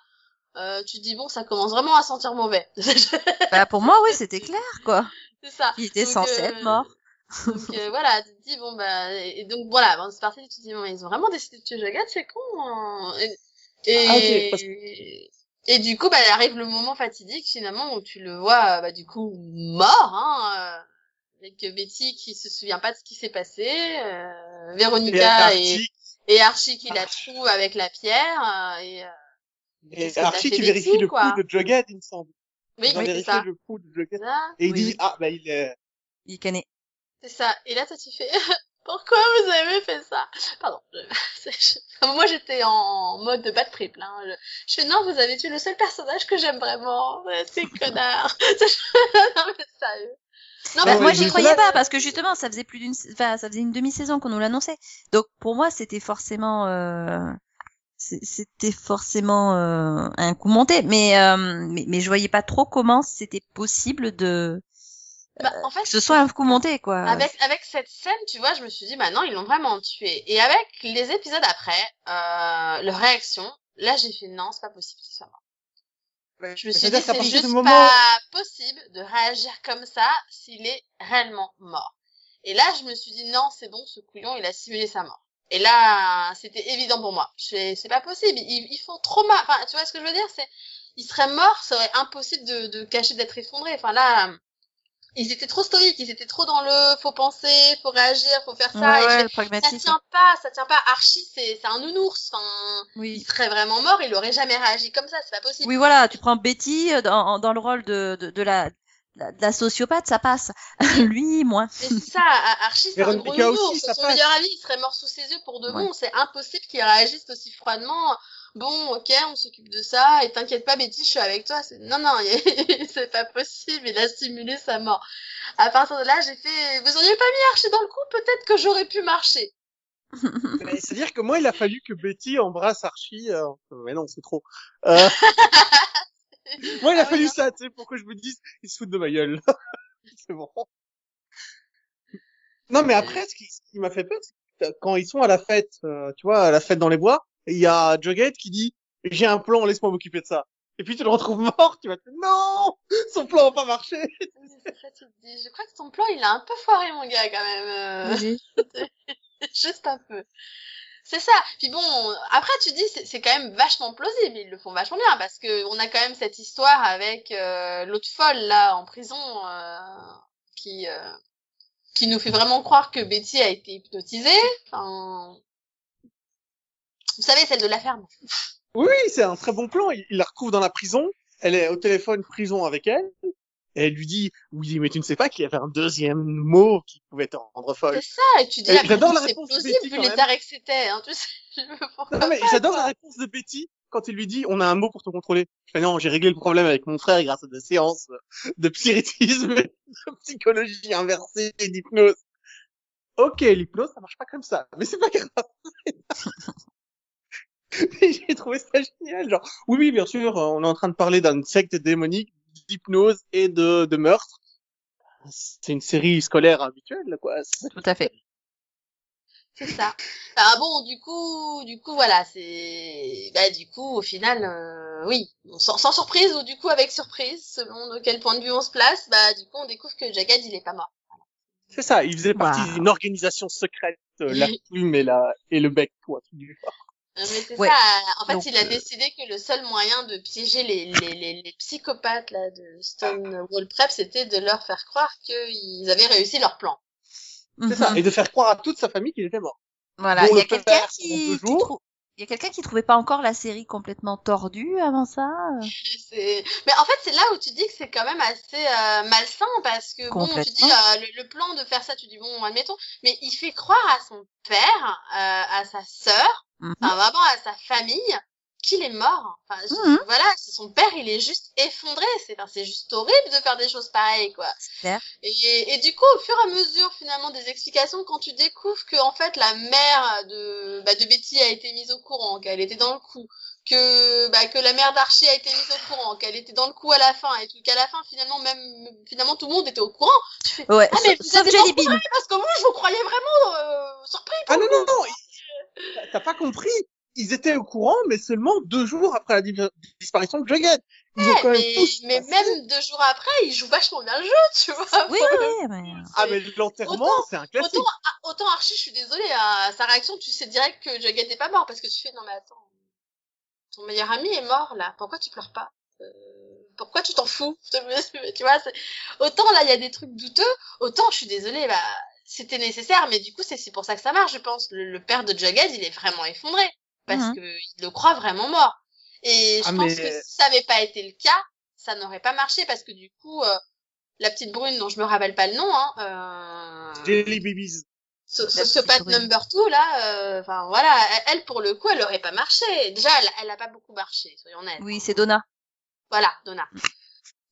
Euh, tu te dis bon, ça commence vraiment à sentir mauvais. c'est Bah pour moi oui c'était clair quoi. ça. Il était Donc, censé euh, être mort. Donc euh, voilà, tu te dis bon bah et donc voilà, bon, c'est parti, tu te dis bon, ils ont vraiment décidé de tuer Jughead, c'est con. hein. Et et, Ah, et du coup bah arrive le moment fatidique finalement où tu le vois bah du coup mort hein euh, avec Betty qui se souvient pas de ce qui s'est passé, euh, Et Véronica et, Archie, et Archie qui la trouve avec la pierre euh, et euh, et Archie qui Betty, vérifie le coup de Jughead, il me semble. oui, Il ça. le coup de Jughead. Ça, Et il Oui, dit, ah, bah il est... Il connaît. C'est ça. Et là, toi, tu fais, pourquoi vous avez fait ça? Pardon. je- je- Moi, j'étais en mode de bad trip, là. hein. Je... je fais, non, vous avez tué le seul personnage que j'aime vraiment. C'est connard. non, mais sérieux. Non, Bah, moi j'y je- croyais pas parce que justement ça faisait plus d'une, enfin ça faisait une demi-saison qu'on nous l'annonçait. Donc pour moi c'était forcément, euh... c'était forcément euh, un coup monté, mais, euh, mais mais je voyais pas trop comment c'était possible de bah, en fait, que ce soit un coup monté quoi. avec, avec cette scène, tu vois, je me suis dit, bah non, ils l'ont vraiment tué. Et avec les épisodes après, euh, leur réaction, là, j'ai fait, non, c'est pas possible qu'il soit mort. Je me suis dit, c'est juste moment... pas possible de réagir comme ça s'il est réellement mort. Et là, je me suis dit, non, c'est bon, ce couillon, il a simulé sa mort. Et là, c'était évident pour moi. C'est pas possible. Ils, ils font trop mal. Enfin, tu vois ce que je veux dire? C'est, il serait mort, ça serait impossible de, de cacher d'être effondré. Enfin, là, ils étaient trop stoïques, ils étaient trop dans le faut penser, faut réagir, faut faire ça. Ouais, et fais, ça tient pas, ça tient pas. Archie, c'est c'est un nounours. Enfin, il Oui. serait vraiment mort, il aurait jamais réagi comme ça, c'est pas possible. Oui, voilà, tu prends Betty euh, dans, dans le rôle de, de, de la, de la sociopathe, ça passe. Lui, moins. Mais c'est ça, Ar- Archie, c'est un gros aussi, nounours. ça Son passe. meilleur ami, il serait mort sous ses yeux pour de bon. Ouais. C'est impossible qu'il réagisse aussi froidement. Bon, ok, on s'occupe de ça, et t'inquiète pas, Betty, je suis avec toi. Non, non, c'est pas possible, il a simulé sa mort. À partir de là, j'ai fait, vous auriez pas mis Archie dans le coup, peut-être que j'aurais pu marcher. Mais C'est-à-dire que moi, il a fallu que Betty embrasse Archie. euh, Mais non, c'est trop. Euh... moi, il a Ah fallu ça, tu sais, pour que je me dise, ils se foutent de ma gueule. c'est bon. Non, mais après, ce qui, m'a fait peur, c'est que quand ils sont à la fête, euh, tu vois, à la fête dans les bois, il y a Jughead qui dit, j'ai un plan, laisse-moi m'occuper de ça. Et puis tu le retrouves mort, tu vas te dire, non, son plan va pas marcher. C'est ça, tu te dis, Je crois que son plan, il a un peu foiré, mon gars, quand même. euh. Oui. Juste un peu. C'est ça. Puis bon, après tu dis c'est c'est quand même vachement plausible, ils le font vachement bien parce que on a quand même cette histoire avec euh, l'autre folle là en prison euh, qui euh, qui nous fait vraiment croire que Betty a été hypnotisée. Enfin, vous savez celle de la ferme. Oui, c'est un très bon plan. Il, il la retrouve dans la prison. Elle est au téléphone prison avec elle. Et elle lui dit, oui, mais tu ne sais pas qu'il y avait un deuxième mot qui pouvait te rendre folle. C'est ça. Et tu dis après j'adore la réponse de plausible Betty, vu les que c'était. Hein, tu sais. Je veux pourquoi Non, mais j'adore la réponse de Betty quand il lui dit, on a un mot pour te contrôler. Je fais, non, j'ai réglé le problème avec mon frère grâce à des séances de spiritisme, de psychologie inversée et d'hypnose. Ok, l'hypnose, ça marche pas comme ça, mais c'est pas grave. J'ai trouvé ça génial, genre, oui, oui, bien sûr, on est en train de parler d'une secte démonique, d'hypnose et de, de meurtre. C'est une série scolaire habituelle, quoi. C'est- Tout à fait. C'est ça. Ah bon, du coup, du coup, voilà, c'est, bah, du coup, au final, euh, oui, sans, sans surprise ou du coup avec surprise, selon de quel point de vue on se place, bah, du coup, on découvre que Jagad, il est pas mort. C'est ça, il faisait partie d'une organisation secrète, euh, la plume et la, et le bec, quoi, Mais Ouais. ça. En fait, Donc, il a euh, décidé que le seul moyen de piéger les, les, les, les psychopathes là de Stonewall Prep, c'était de leur faire croire qu'ils avaient réussi leur plan. C'est ça, Mhm. et de faire croire à toute sa famille qu'il était mort. Voilà. Il y a quelqu'un qui, il y a quelqu'un qui trouvait pas encore la série complètement tordue avant ça? Mais en fait, c'est là où tu dis que c'est quand même assez euh, malsain parce que bon, tu dis euh, le, le plan de faire ça, tu dis bon, admettons, mais il fait croire à son père, euh, à sa sœur, Mhm. enfin vraiment à sa famille, qu'il est mort. Enfin, Mhm. voilà, son père, il est juste effondré. C'est, enfin, c'est juste horrible de faire des choses pareilles, quoi. C'est clair. Et, et du coup, au fur et à mesure, finalement, des explications, quand tu découvres que, en fait, la mère de, bah, de Betty a été mise au courant, qu'elle était dans le coup, que, bah, que la mère d'Archie a été mise au courant, qu'elle était dans le coup à la fin, et tout, qu'à la fin, finalement, même, finalement, tout le monde était au courant. Tu fais, Ouais. ah, mais sauf- vous êtes parce que moi, je vous croyais vraiment, euh, surpris. Ah non, non, non, t'as pas compris. Ils étaient au courant, mais seulement deux jours après la di- disparition de Jughead. Ils ont quand même mais, tous mais passé- même deux jours après, ils jouent vachement bien le jeu, tu vois. Oui, oui, mais... Ah, mais l'enterrement, c'est un classique. Autant, autant Archie, je suis désolée, à sa réaction, tu sais direct que Jughead est pas mort parce que tu fais non mais attends, ton meilleur ami est mort là, pourquoi tu pleures pas? Euh, Pourquoi tu t'en fous? Tu vois, autant là il y a des trucs douteux, autant je suis désolée, bah c'était nécessaire, mais du coup c'est c'est pour ça que ça marche, je pense. Le, le père de Jughead, il est vraiment effondré parce Mhm. que il le croit vraiment mort. Et je Ah, pense mais- que si ça avait pas été le cas, ça n'aurait pas marché parce que du coup. euh, la petite brune dont je me rappelle pas le nom, hein, euh, Jelly Babies. So- petite brune. number two là, euh, enfin voilà, elle, elle, pour le coup, elle aurait pas marché. Déjà, elle, elle a pas beaucoup marché, soyons honnêtes. Oui, c'est Donna. Voilà, Donna.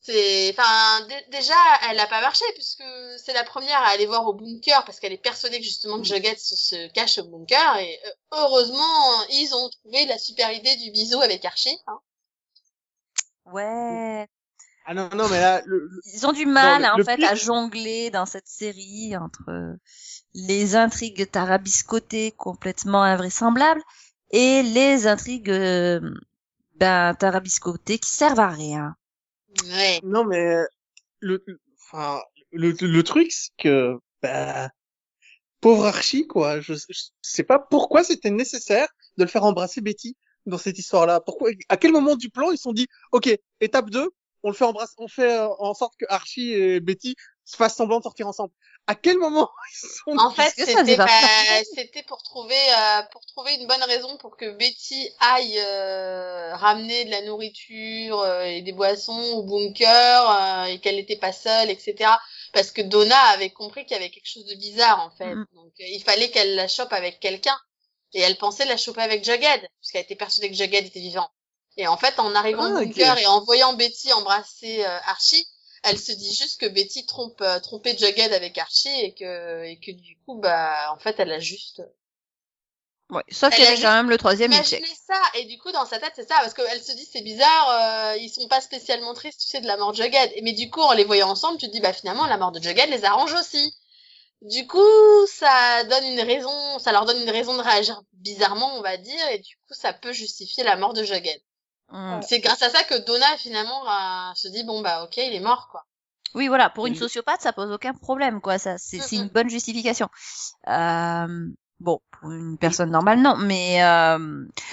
C'est, enfin, dé- déjà, elle a pas marché puisque c'est la première à aller voir au bunker parce qu'elle est persuadée que justement que Jughead se, se cache au bunker et euh, heureusement ils ont trouvé la super idée du bisou avec Archie. Hein. Ouais. Ah non, non, mais là, le, le- Ils ont du mal, le- en le fait, à jongler dans cette série entre les intrigues tarabiscotées complètement invraisemblables et les intrigues euh, ben, tarabiscotées qui servent à rien. Non, mais le, le- enfin, le, le truc, c'est que, bah, pauvre Archie, quoi. Je, je sais pas pourquoi c'était nécessaire de le faire embrasser Betty dans cette histoire-là. Pourquoi, à quel moment du plan ils se sont dit, ok, étape 2, on le fait embrasser, on fait euh, en sorte que Archie et Betty se fassent semblant de sortir ensemble. À quel moment ils sont En fait, c'était bah, pour trouver euh, pour trouver une bonne raison pour que Betty aille euh, ramener de la nourriture euh, et des boissons au bunker euh, et qu'elle n'était pas seule, etc. Parce que Donna avait compris qu'il y avait quelque chose de bizarre en fait. Mm. Donc euh, il fallait qu'elle la chope avec quelqu'un. Et elle pensait la choper avec Jughead, puisqu'elle était persuadée que Jughead était vivant. Et en fait, en arrivant Ah, au ok. bunker et en voyant Betty embrasser euh, Archie, elle se dit juste que Betty trompe euh, trompait Jughead avec Archie et que et que du coup bah en fait elle a juste Ouais, sauf Elle qu'il y a quand même le troisième imaginé échec. ça. Et du coup dans sa tête c'est ça parce qu'elle se dit c'est bizarre euh, ils sont pas spécialement tristes tu sais de la mort de Jughead. Mais du coup en les voyant ensemble tu te dis bah finalement la mort de Jughead les arrange aussi. Du coup ça donne une raison ça leur donne une raison de réagir bizarrement on va dire et du coup ça peut justifier la mort de Jughead Mm. c'est grâce à ça que Donna finalement euh, se dit bon bah ok il est mort quoi Oui, voilà, pour une Oui. sociopathe, ça pose aucun problème, quoi. Ça, c'est c'est Mhm. une bonne justification. Euh, bon, pour une personne normale, non, mais euh,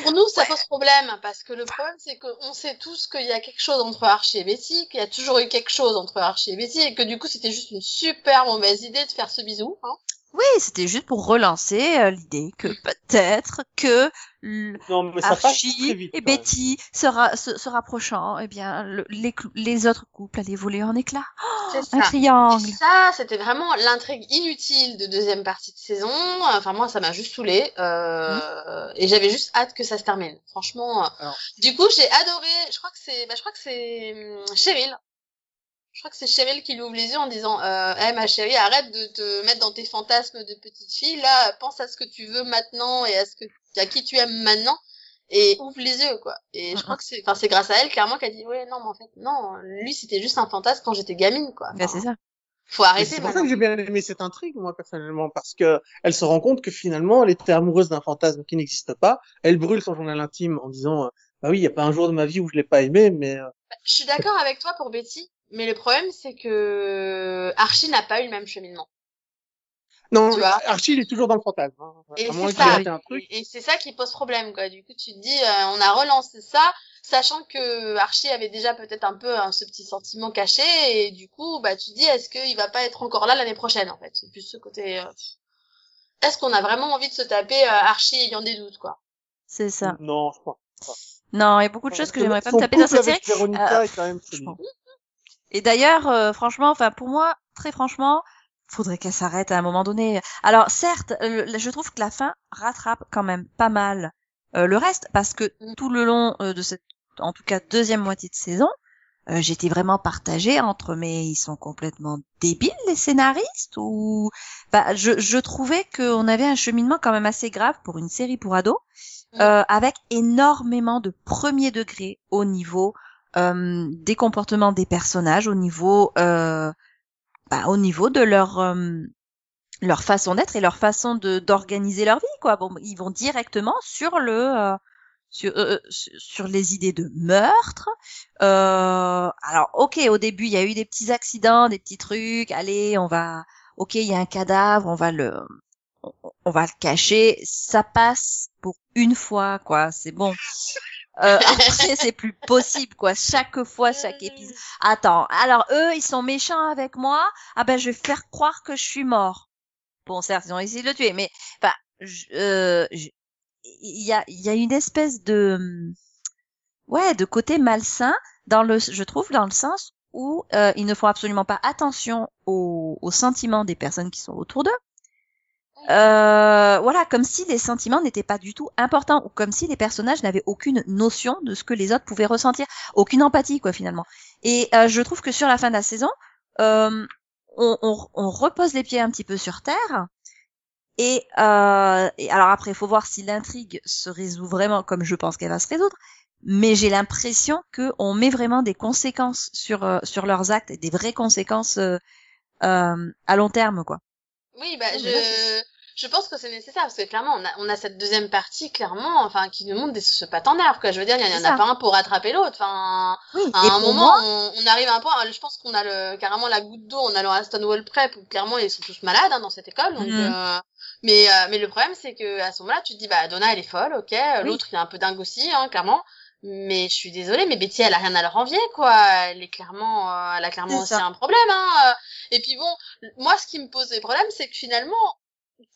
Pour nous, ça pose problème, parce que le problème, c'est qu'on sait tous qu'il y a quelque chose entre Archie et Betty, qu'il y a toujours eu quelque chose entre Archie et Betty, et que du coup, c'était juste une super mauvaise idée de faire ce bisou. Hein. Oui, c'était juste pour relancer euh, l'idée que peut-être que Non, mais ça Archie vite. et même. Betty se, ra- se, se rapprochant, eh bien, le- les, autres couples allaient voler en éclats. C'est Un ça. triangle. Et ça, c'était vraiment l'intrigue inutile de deuxième partie de saison. Enfin, moi, ça m'a juste saoulé. Euh, Et j'avais juste hâte que ça se termine. Franchement. euh, Alors. Du coup, j'ai adoré. Je crois que c'est, bah, je crois que c'est hum, Cheryl. Je crois que c'est Cheryl qui lui ouvre les yeux en disant, euh, Eh, ma chérie, arrête de te mettre dans tes fantasmes de petite fille. Là, pense à ce que tu veux maintenant et à ce que, à qui tu aimes maintenant. Et ouvre les yeux, quoi. Et je crois que c'est, enfin, c'est grâce à elle, clairement, qu'elle dit, ouais, non, mais en fait, non, lui, c'était juste un fantasme quand j'étais gamine, quoi. Ben, Enfin, c'est ça. faut arrêter C'est pour ça que j'ai bien aimé cette intrigue, moi, personnellement, parce que elle se rend compte que finalement, elle était amoureuse d'un fantasme qui n'existe pas. Elle brûle son journal intime en disant, euh, bah oui, il y a pas un jour de ma vie où je l'ai pas aimé, mais euh, Je suis d'accord avec toi pour Betty, mais le problème c'est que Archie n'a pas eu le même cheminement. non, Tu vois. Archie, il est toujours dans le fantasme. Hein. Et c'est ça. raté un truc. Et, c'est ça qui pose problème, quoi. Du coup, tu te dis, euh, on a relancé ça, sachant que Archie avait déjà peut-être un peu hein, ce petit sentiment caché, et du coup, bah, tu te dis, est-ce qu'il va pas être encore là l'année prochaine, en fait? C'est plus ce côté. euh, Est-ce qu'on a vraiment envie de se taper euh, Archie ayant des doutes, quoi? C'est ça. Non, je crois. Non, il y a beaucoup de choses que j'aimerais pas me taper dans cette série. avec Véronica Euh, est quand même solide. franchement. Et d'ailleurs, euh, franchement, enfin pour moi, très franchement, faudrait qu'elle s'arrête à un moment donné. Alors certes, le- je trouve que la fin rattrape quand même pas mal euh, le reste parce que Mm. tout le long euh, de cette, en tout cas deuxième moitié de saison, euh, j'étais vraiment partagée entre mais ils sont complètement débiles les scénaristes ou bah, je, je trouvais qu'on avait un cheminement quand même assez grave pour une série pour ados Mm. euh, avec énormément de premier degré au niveau des comportements des personnages, au niveau euh, bah, au niveau de leur euh, leur façon d'être et leur façon de d'organiser leur vie quoi. Bon, ils vont directement sur le euh, sur euh, sur les idées de meurtre. Euh, alors ok, au début il y a eu des petits accidents, des petits trucs. Allez, on va ok, il y a un cadavre, on va le on va le cacher. Ça passe pour une fois quoi. C'est bon. Euh, après c'est plus possible quoi. Chaque fois, chaque épisode. Attends, alors eux, ils sont méchants avec moi. Ah ben, je vais faire croire que je suis mort. Bon, certes, ils ont essayé de le tuer, mais enfin, euh, il y a, y a une espèce de, ouais, de côté malsain dans le, je trouve, dans le sens où euh, ils ne font absolument pas attention aux, aux sentiments des personnes qui sont autour d'eux. Euh, voilà, comme si les sentiments n'étaient pas du tout importants, ou comme si les personnages n'avaient aucune notion de ce que les autres pouvaient ressentir, aucune empathie, quoi, finalement. Et euh, je trouve que sur la fin de la saison, euh, on, repose les pieds un petit peu sur terre. Et, euh, et alors après, il faut voir si l'intrigue se résout vraiment comme je pense qu'elle va se résoudre. Mais j'ai l'impression que on met vraiment des conséquences sur euh, sur leurs actes, des vraies conséquences à long terme, quoi. Oui, bah, Non, mais là, je, je pense que c'est nécessaire parce que clairement, on a, on a cette deuxième partie, clairement, enfin, qui nous montre des sociopathes en herbe, quoi. Je veux dire, il y en a pas un pour rattraper l'autre. Enfin, Oui. à un moment, moi, on, on arrive à un point, je pense qu'on a le, carrément la goutte d'eau en allant à Stonewall Prep où clairement ils sont tous malades, hein, dans cette école, donc, Mhm. euh, mais, euh, mais le problème, c'est que, à ce moment-là, tu te dis, bah, Donna, elle est folle, ok, Oui. l'autre, il est un peu dingue aussi, hein, clairement. Mais je suis désolée, mais Betty, elle a rien à leur envier, quoi. Elle est clairement, euh, elle a clairement aussi un problème, hein. Et puis bon, moi, ce qui me pose des problèmes, c'est que finalement,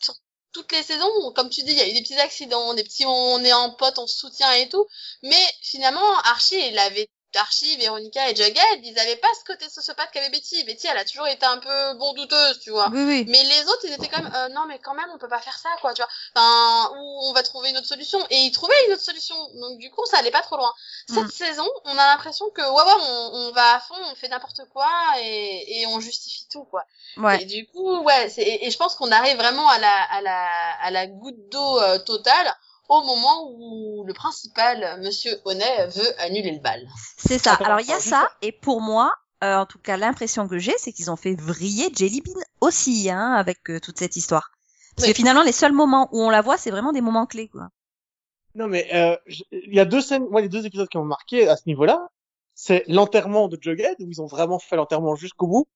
sur toutes les saisons, comme tu dis, il y a eu des petits accidents, des petits, on est en pote, on se soutient et tout. Mais finalement, Archie, il avait Archie, Véronica et Jughead, ils avaient pas ce côté sociopathe qu'avait Betty. Betty, elle a toujours été un peu bon douteuse, tu vois. Oui, oui. Mais les autres, ils étaient quand même, euh, non, mais quand même, on peut pas faire ça, quoi, tu vois. Enfin, ou on va trouver une autre solution. Et ils trouvaient une autre solution. Donc, du coup, ça allait pas trop loin. Cette Mm. saison, on a l'impression que, ouais, ouais, on, on va à fond, on fait n'importe quoi et, et on justifie tout, quoi. Ouais. Et du coup, ouais, c'est, et je pense qu'on arrive vraiment à la, à la, à la goutte d'eau euh, totale au moment où le principal, Monsieur Honnet, veut annuler le bal. C'est ça. Alors il y a ça, et pour moi, euh, en tout cas l'impression que j'ai, c'est qu'ils ont fait vriller Jelly Bean aussi, hein, avec euh, toute cette histoire. Parce Oui. que finalement, les seuls moments où on la voit, c'est vraiment des moments clés, quoi. Non, mais euh, il y a deux scènes, moi, les deux épisodes qui m'ont marqué à ce niveau-là, c'est l'enterrement de Jughead, où ils ont vraiment fait l'enterrement jusqu'au bout,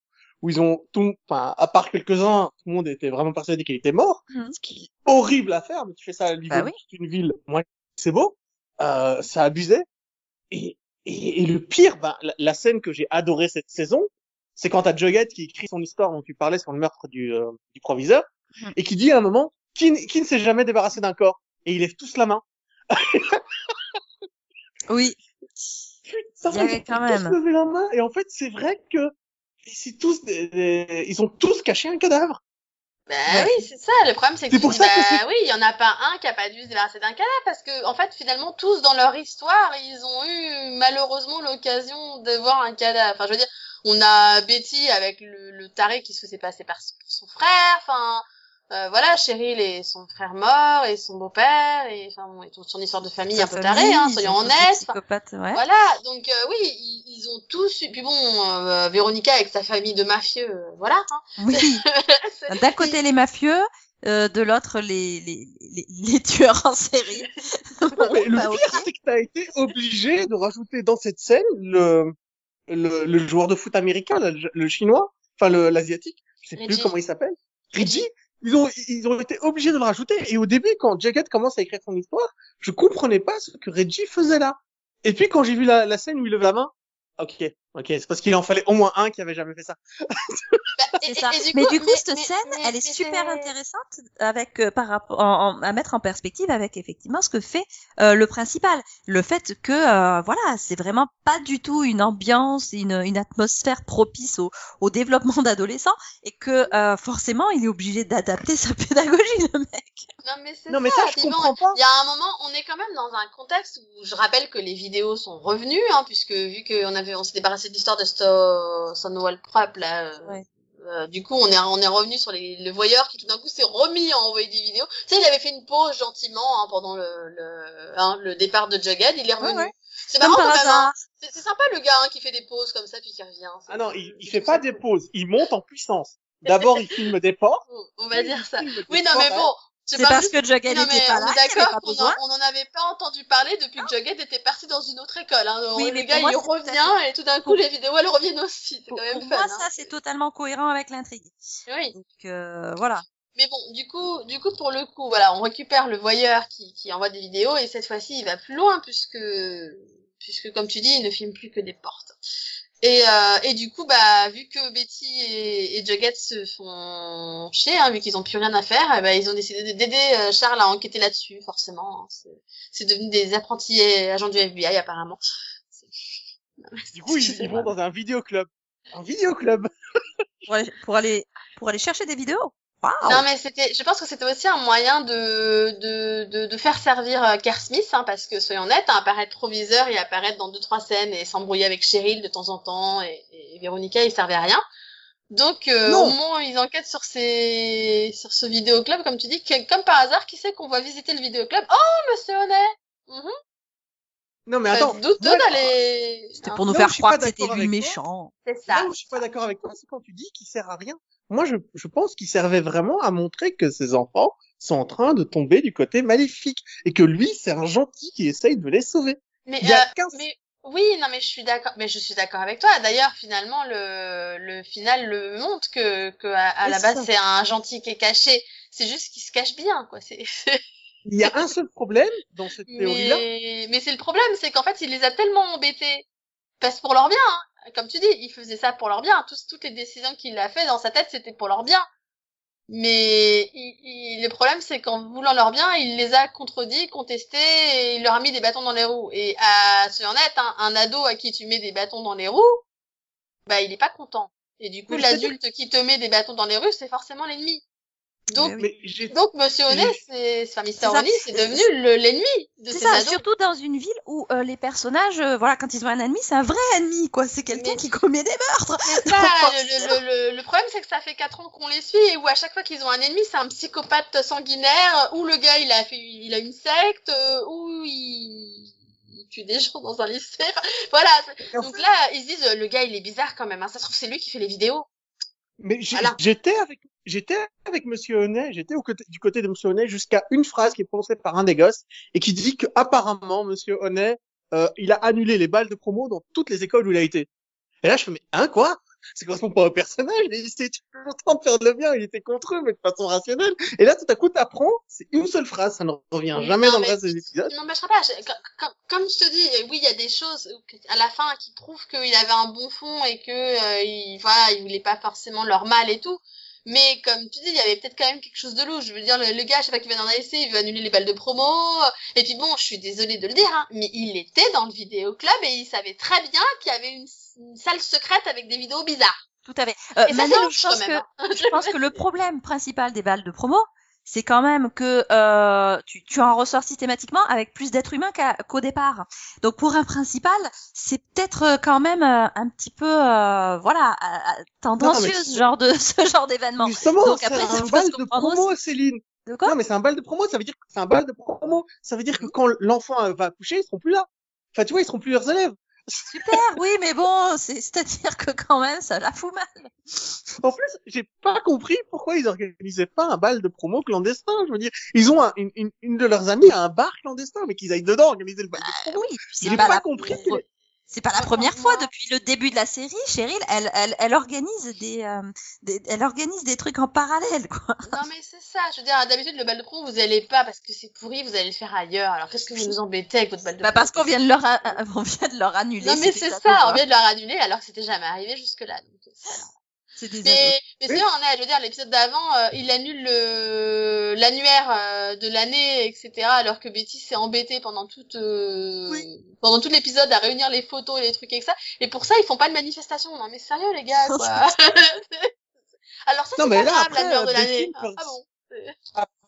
où ils ont tout, enfin, à part quelques-uns, tout le monde était vraiment persuadé qu'il était mort, Mhm. ce qui est horrible à faire, mais tu fais ça à niveau Bah oui. d'une ville, moi, c'est beau, euh, ça abusé, et, et, et le pire, ben, la, la scène que j'ai adorée cette saison, c'est quand t'as Jughead qui écrit son histoire dont tu parlais sur le meurtre du, euh, du proviseur, Mhm. et qui dit à un moment, qui, qui ne s'est jamais débarrassé d'un corps? Et ils lèvent tous la main. Oui. Ça Il y avait quand même. la main et en fait c'est vrai que c'est tous des- des- ils ont tous caché un cadavre. Bah Ouais. oui, c'est ça. Le problème, c'est que pour ça que bah oui, il y en a pas un qui a pas dû se débarrasser d'un cadavre parce que, en fait, finalement, tous dans leur histoire, ils ont eu malheureusement l'occasion de voir un cadavre. Enfin, je veux dire, on a Betty avec le, le taré qui se faisait passer par son frère. Enfin, euh, voilà, Cheryl et son frère mort et son beau-père et enfin bon, et toute son histoire de famille un peu tarée, hein, soyons honnêtes. Ouais. voilà, donc euh, oui, ils, ils ont tous eu. Puis bon, euh, Véronica avec sa famille de mafieux, euh, voilà. Hein. Oui. D'un côté les mafieux, euh, de l'autre les, les, les, les tueurs en série. Mais le Bah, pire c'est que t'as été obligé de rajouter dans cette scène le le, le joueur de foot américain, le, le chinois, enfin le l'asiatique, je sais plus comment il s'appelle. Reggie. Ils ont ils ont été obligés de le rajouter et au début quand Jughead commence à écrire son histoire, je comprenais pas ce que Reggie faisait là. Et puis quand j'ai vu la, la scène où il lève la main, ok, ok, c'est parce qu'il en fallait au moins un qui avait jamais fait ça. Bah, C'est et- ça. et- et mais du coup, mais- cette mais- scène, mais- elle est super intéressante avec euh, par rapport en- en- à mettre en perspective avec effectivement ce que fait euh, le principal, le fait que euh, voilà, c'est vraiment pas du tout une ambiance, une, une atmosphère propice au, au développement d'adolescents et que euh, forcément, il est obligé d'adapter sa pédagogie, le mec. Non mais c'est Non mais ça. ça je comprends pas. Il y a un moment, on est quand même dans un contexte où je rappelle que les vidéos sont revenues, hein, puisque vu qu'on avait, on s'est débarrassé de l'histoire de Sto- Stonewall Prep là. euh, Ouais. euh, du coup, on est on est revenu sur les, le voyeur qui tout d'un coup s'est remis à envoyer des vidéos. Tu sais, il avait fait une pause gentiment hein, pendant le le, hein, le départ de Jughead, il est revenu. Ouais, ouais. C'est marrant quand même. hein. C'est c'est sympa le gars hein, qui fait des pauses comme ça puis qui revient. C'est- Ah non, il, il fait pas ça des pauses, il monte en puissance. D'abord il filme des portes. On- va dire ça. Oui, non mais bon. C'est parce que Jughead n'était pas on là, d'accord on n'en avait pas entendu parler depuis que Jughead était parti dans une autre école. Hein. Oui, le gars, il revient et tout d'un coup, les vidéos, elles reviennent aussi. C'est Pour, quand même pour fun. moi, hein. ça c'est totalement cohérent avec l'intrigue. Oui. Donc euh, voilà. Mais bon, du coup, du coup, pour le coup, voilà, on récupère le voyeur qui, qui envoie des vidéos et cette fois-ci, il va plus loin puisque, puisque comme tu dis, il ne filme plus que des portes. Et, euh, et du coup, bah, vu que Betty et, et Jughead se font chier, hein, vu qu'ils ont plus rien à faire, eh ben, ils ont décidé d'aider euh, Charles à enquêter là-dessus, forcément. hein. C'est- devenu des apprentis agents du FBI, apparemment. Du coup, ils, ils vont dans un vidéoclub. Un vidéoclub. Pour aller pour aller chercher des vidéos. Non mais c'était, je pense que c'était aussi un moyen de de, de, de faire servir euh, Kerr Smith, hein, parce que soyons honnêtes, hein, apparaître proviseur et apparaître dans deux trois scènes et s'embrouiller avec Cheryl de temps en temps et, et Véronica, il servait à rien. Donc euh, Non. au moment où ils enquêtent sur ces sur ce vidéoclub, comme tu dis, que- comme par hasard, qui sait qu'on va visiter le vidéoclub? Oh Monsieur Honnet, mhm, Non mais attends. d'aller. C'était hein, pour nous là où faire croire pas que c'était lui méchant. c'est Là ça. où je suis pas d'accord avec toi, c'est quand tu dis qu'il sert à rien. Moi, je, je pense qu'il servait vraiment à montrer que ces enfants sont en train de tomber du côté maléfique et que lui, c'est un gentil qui essaye de les sauver. Mais, Il y a euh, mais oui, non, mais je suis d'accord. Mais je suis d'accord avec toi. D'ailleurs, finalement, le le final le montre que que à, la base c'est un gentil qui est caché. C'est juste qu'il se cache bien, quoi. C'est. Il y a un seul problème dans cette théorie-là. mais mais c'est le problème, c'est qu'en fait, il les a tellement embêtés. Parce pour leur bien, hein. Comme tu dis, il faisait ça pour leur bien. Tous, toutes les décisions qu'il a fait dans sa tête, c'était pour leur bien. Mais il, il- le problème, c'est qu'en voulant leur bien, il les a contredits, contestés, et il leur a mis des bâtons dans les roues. Et à soyons honnêtes, hein, un ado à qui tu mets des bâtons dans les roues, bah il est pas content. Et du coup, l'adulte qui te met des bâtons dans les rues, c'est forcément l'ennemi. Donc, oui. Donc Monsieur Honnet, c'est, enfin Mister. Honey, c'est devenu le- l'ennemi de C'est ces ça, ados. surtout dans une ville où euh, les personnages, euh, voilà, quand ils ont un ennemi, c'est un vrai ennemi, quoi. C'est quelqu'un Mais- qui commet des meurtres. Ça, le, le, le, le problème c'est que ça fait quatre ans qu'on les suit et où à chaque fois qu'ils ont un ennemi, c'est un psychopathe sanguinaire, où le gars il a fait, il a une secte, euh, où il, il tue des gens dans un lycée. Enfin, voilà. Donc là, ils se disent, euh, le gars il est bizarre quand même. Hein. Ça se trouve c'est lui qui fait les vidéos. Mais Voilà. j'étais avec j'étais avec Monsieur Honnet, j'étais du côté de Monsieur Honnet jusqu'à une phrase qui est prononcée par un des gosses et qui dit que apparemment Monsieur Honnet euh, il a annulé les balles de promo dans toutes les écoles où il a été. Et là je fais mais hein quoi? Ça correspond pas au personnage. Il était toujours en train de faire de le bien, il était contre eux mais de façon rationnelle. Et là tout à coup t'apprends, c'est une seule phrase, ça ne revient jamais non, dans le reste des épisodes. Non, mais je sais pas. je- comme- comme, je te dis, oui, il y a des choses à la fin qui prouvent qu'il avait un bon fond et que euh, il, voilà, il voulait pas forcément leur mal et tout. Mais comme tu dis, il y avait peut-être quand même quelque chose de louche. Je veux dire, le, le gars, je sais pas qui va dans un essai, il veut annuler les balles de promo. Et puis bon, je suis désolée de le dire, hein, mais il était dans le vidéo club et il savait très bien qu'il y avait une, une salle secrète avec des vidéos bizarres. Tout à fait. Euh, Et ça, maintenant, c'est louche je pense quand que hein. je pense que le problème principal des balles de promo, c'est quand même que euh, tu, tu en ressors systématiquement avec plus d'êtres humains qu'au départ. Donc pour un principal, c'est peut-être euh, quand même euh, un petit peu euh, voilà tendancieux ce genre de ce genre d'événement. Justement, Donc c'est après, un bal de promo, Céline. De quoi? Non, mais c'est un bal de promo, ça veut dire que c'est un bal de promo. Ça veut dire que quand l'enfant va accoucher, ils seront plus là. Enfin, tu vois, ils seront plus leurs élèves. Super, oui, mais bon, c'est c'est-à-dire que quand même ça la fout mal. En plus, j'ai pas compris pourquoi ils organisaient pas un bal de promo clandestin. Je veux dire, ils ont un- une, de leurs amies à un bar clandestin, mais qu'ils aillent dedans organiser le bal de Euh, promo. oui, J'ai c'est pas, pas, compris. C'est pas la première fois depuis le début de la série, Cheryl, elle, elle, elle organise des, euh, des- elle organise des trucs en parallèle, quoi. Non mais c'est ça, je veux dire, d'habitude le bal de promo vous allez pas parce que c'est pourri, vous allez le faire ailleurs. Alors qu'est-ce que vous nous embêtez avec votre bal de Bah parce qu'on vient de leur, a- on vient de leur annuler. Non mais ces c'est ça, on vient de leur annuler alors que c'était jamais arrivé jusque là. Donc, des. Mais, mais c'est vrai, on est, je veux dire, l'épisode d'avant, euh, il annule le l'annuaire euh, de l'année, etc. Alors que Betty s'est embêtée pendant toute euh, pendant tout l'épisode à réunir les photos et les trucs et ça. Et pour ça, ils font pas de manifestation. Non mais sérieux les gars, quoi. alors ça Non, c'est mais pas là, grave, après, l'annuaire de Betty l'année. peut- Ah bon.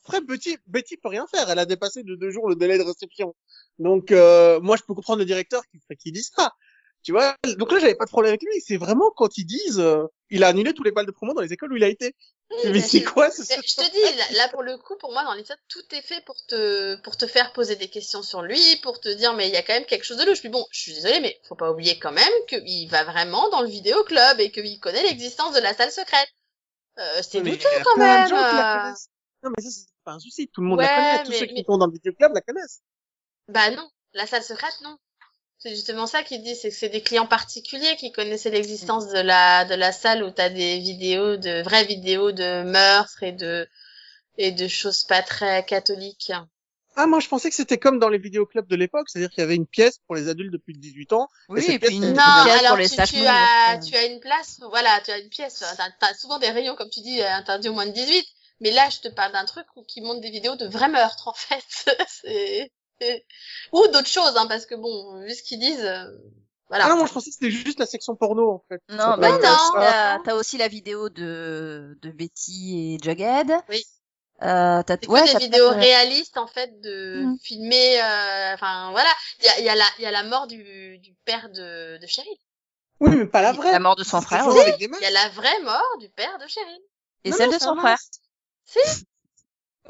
Après, Betty, Betty peut rien faire. Elle a dépassé de deux jours le délai de réception. Donc, euh, moi, je peux comprendre le directeur qui, qui dit ça. Tu vois. Donc là, j'avais pas de problème avec lui. C'est vraiment quand ils disent, euh, il a annulé tous les balles de promo dans les écoles où il a été. mais bien c'est quoi ce Mais je te dis, là, pour le coup, pour moi dans l'épisode, tout est fait pour te pour te faire poser des questions sur lui, pour te dire mais il y a quand même quelque chose de louche. Puis bon, je suis désolée, mais faut pas oublier quand même qu'il va vraiment dans le vidéo club et qu'il connaît l'existence de la salle secrète. Euh, c'est Mais douteux quand même. euh. Non, mais ça, c'est pas un souci. Tout le monde Ouais, la connaît. Tous mais- ceux qui mais- sont dans le vidéo club la connaissent. Bah non, la salle secrète non. C'est justement ça qu'il dit, c'est que c'est des clients particuliers qui connaissaient l'existence de la de la salle où t'as des vidéos de vraies vidéos de meurtres et de et de choses pas très catholiques. Ah, moi, je pensais que c'était comme dans les vidéoclubs de l'époque. C'est-à-dire qu'il y avait une pièce pour les adultes de plus de 18 ans. Oui, cette et puis une, Non, pièce alors pour les tu, tu as, tu as une place, voilà, tu as une pièce, t'as, souvent des rayons, comme tu dis, euh, interdits au moins de 18, mais là, je te parle d'un truc où, qui montre des vidéos de vrais meurtres, en fait. c'est- Ou d'autres choses, hein, parce que bon, vu ce qu'ils disent, euh, voilà. Ah non, moi, je pensais que c'était juste la section porno, en fait. Non, bah non. t'as t'as aussi la vidéo de, de Betty et Jughead. Oui. Euh, t'as, ouais, des t'as vidéos euh, réalistes, en fait, de Mm. filmer, euh, enfin, voilà. Il y a, y a la, il y a la mort du, du père de, de Cheryl. Oui, mais pas la vraie. la mort de son frère. Il y a la vraie mort du père de Cheryl. et Non, celle non, de son frère. masque.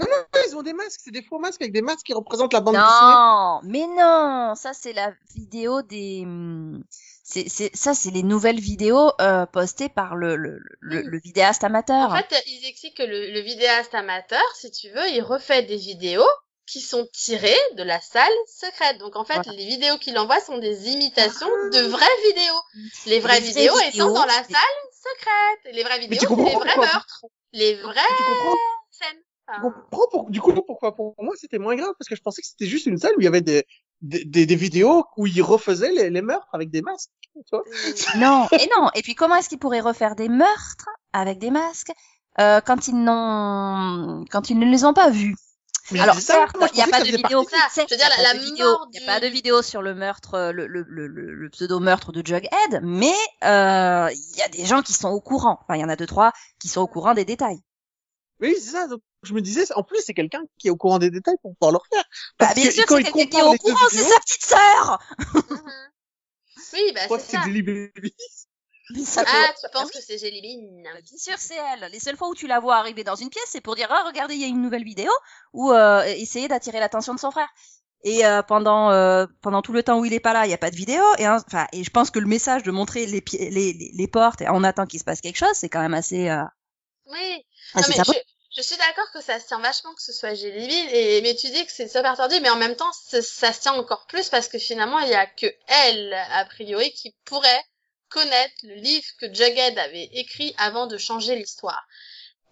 Non, non, ils ont des masques. C'est des faux masques avec des masques qui représentent la bande dessinée. Non, mais non, ça c'est la vidéo des, hum, c'est, c'est, ça c'est les nouvelles vidéos euh, postées par le, le, le, le vidéaste amateur. En fait, ils expliquent que le, le vidéaste amateur, si tu veux, il refait des vidéos qui sont tirées de la salle secrète. Donc en fait, Voilà. les vidéos qu'il envoie sont des imitations de vraies vidéos. Les vraies Les vidéos vidéos, étant dans la salle secrète. Les vraies vidéos, c'est les vrais meurtres. Les vraies scènes. Comprends pour- du coup pourquoi pour moi c'était moins grave? Parce que je pensais que c'était juste une salle où il y avait des des, des, des vidéos où il refaisait les, les meurtres avec des masques. Tu vois? Non, et non. Et puis comment est-ce qu'ils pourraient refaire des meurtres avec des masques euh, quand ils n'ont, quand ils ne les ont pas vus? Mais Alors ça, certes, je il n'y a pas de vidéo. Je veux dire, la- vidéo- mort Il n'y du- a pas de vidéo sur le meurtre, euh, le, le, le, le, le pseudo meurtre de Jughead, mais euh, il y a des gens qui sont au courant. Enfin, il y en a deux trois qui sont au courant des détails. Oui, c'est ça. Donc, je me disais, en plus, c'est quelqu'un qui est au courant des détails pour pouvoir le refaire. Bah, Parce bien que sûr, c'est quelqu'un qui est au courant, c'est sa petite sœur. Oui, bah je crois c'est que c'est ça. Mais ça Ah, tu penses que c'est Jelly Bean Bah, Bien sûr, c'est elle. Les seules fois où tu la vois arriver dans une pièce, c'est pour dire ah, regardez, il y a une nouvelle vidéo ou euh, essayer d'attirer l'attention de son frère. Et euh, pendant euh, pendant tout le temps où il est pas là, il y a pas de vidéo. Et hein, enfin, et je pense que le message de montrer les pi- les, les, les portes et on attend qu'il se passe quelque chose, c'est quand même assez euh, Oui. Non, assez mais sympa. Je, suis d'accord que ça se tient vachement que ce soit Jelly Bean, et, mais tu dis que c'est super tordu, mais en même temps, ça, se tient encore plus parce que finalement, il y a que elle, a priori, qui pourrait connaître le livre que Jughead avait écrit avant de changer l'histoire.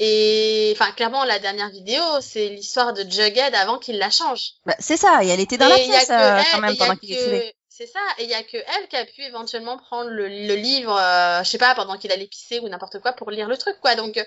Et, enfin, clairement, la dernière vidéo, c'est l'histoire de Jughead avant qu'il la change. Bah, c'est ça. Et elle était dans Et la pièce euh, quand même pendant qu'il écrivait. C'est ça, et il y a que elle qui a pu éventuellement prendre le, le livre, euh, je sais pas, pendant qu'il allait pisser ou n'importe quoi pour lire le truc, quoi. Donc, euh,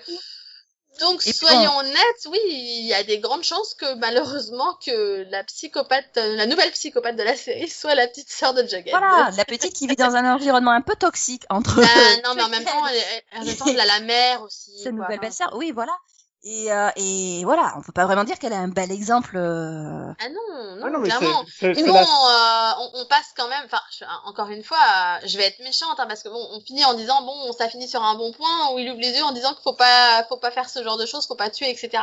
donc Et soyons honnêtes, oui, il y a des grandes chances que malheureusement que la psychopathe, euh, la nouvelle psychopathe de la série soit la petite sœur de Jughead. Voilà, la petite qui vit dans un environnement un peu toxique entre Ah, non, mais en même temps, elle, elle- temps, elle a la mère aussi. quoi. nouvelle Enfin, belle-sœur. Oui, voilà. Et, euh, et voilà, on peut pas vraiment dire qu'elle a un bel exemple. euh, Ah non, non, Ah non, mais clairement. c'est, c'est, Mais bon, la- euh, on, on passe quand même. Enfin, je- encore une fois, euh, je vais être méchante hein, parce que bon, on finit en disant bon, ça finit sur un bon point où il ouvre les yeux en disant qu'il faut pas, faut pas faire ce genre de choses, faut pas tuer, etc.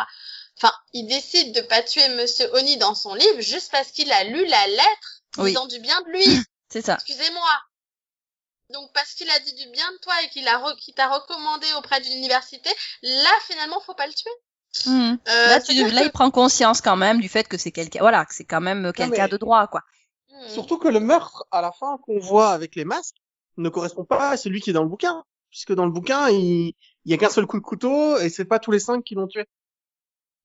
Enfin, il décide de pas tuer Monsieur Oni dans son livre juste parce qu'il a lu la lettre Oui. disant du bien de lui. C'est ça. Excusez-moi. Donc parce qu'il a dit du bien de toi et qu'il a re- qu'il t'a recommandé auprès d'une université, là finalement faut pas le tuer. Mhm. Euh, Là, tu, là, que- il prend conscience quand même du fait que c'est quelqu'un, voilà, que c'est quand même quelqu'un mais- de droit, quoi. Hmm. Surtout que le meurtre, à la fin, qu'on voit avec les masques, ne correspond pas à celui qui est dans le bouquin. Puisque dans le bouquin, il, il y a qu'un seul coup de couteau et c'est pas tous les cinq qui l'ont tué.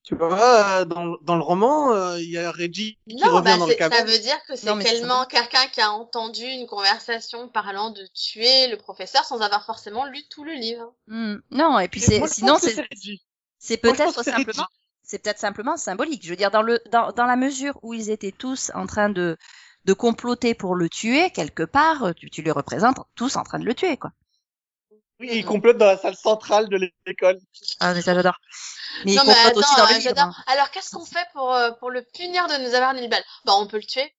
Tu vois, euh, dans, dans le roman, euh, il y a Reggie qui Non, revient bah dans le c'est- ça veut dire que c'est tellement quelqu'un qui a entendu une conversation parlant de tuer le professeur sans avoir forcément lu tout le livre. Mhm. Non, et puis c'est, sinon c'est, peut-être simplement, Reggie. c'est peut-être simplement symbolique. Je veux dire, dans le, dans, dans la mesure où ils étaient tous en train de, de comploter pour le tuer, quelque part, tu, tu les représentes tous en train de le tuer, quoi. Oui, il complote dans la salle centrale de l'école. Ah, mais ça, j'adore. Mais non mais complote attends, aussi dans euh, le livre. hein. Alors qu'est-ce qu'on fait pour euh, pour le punir de nous avoir mis le balle Bah on peut le tuer.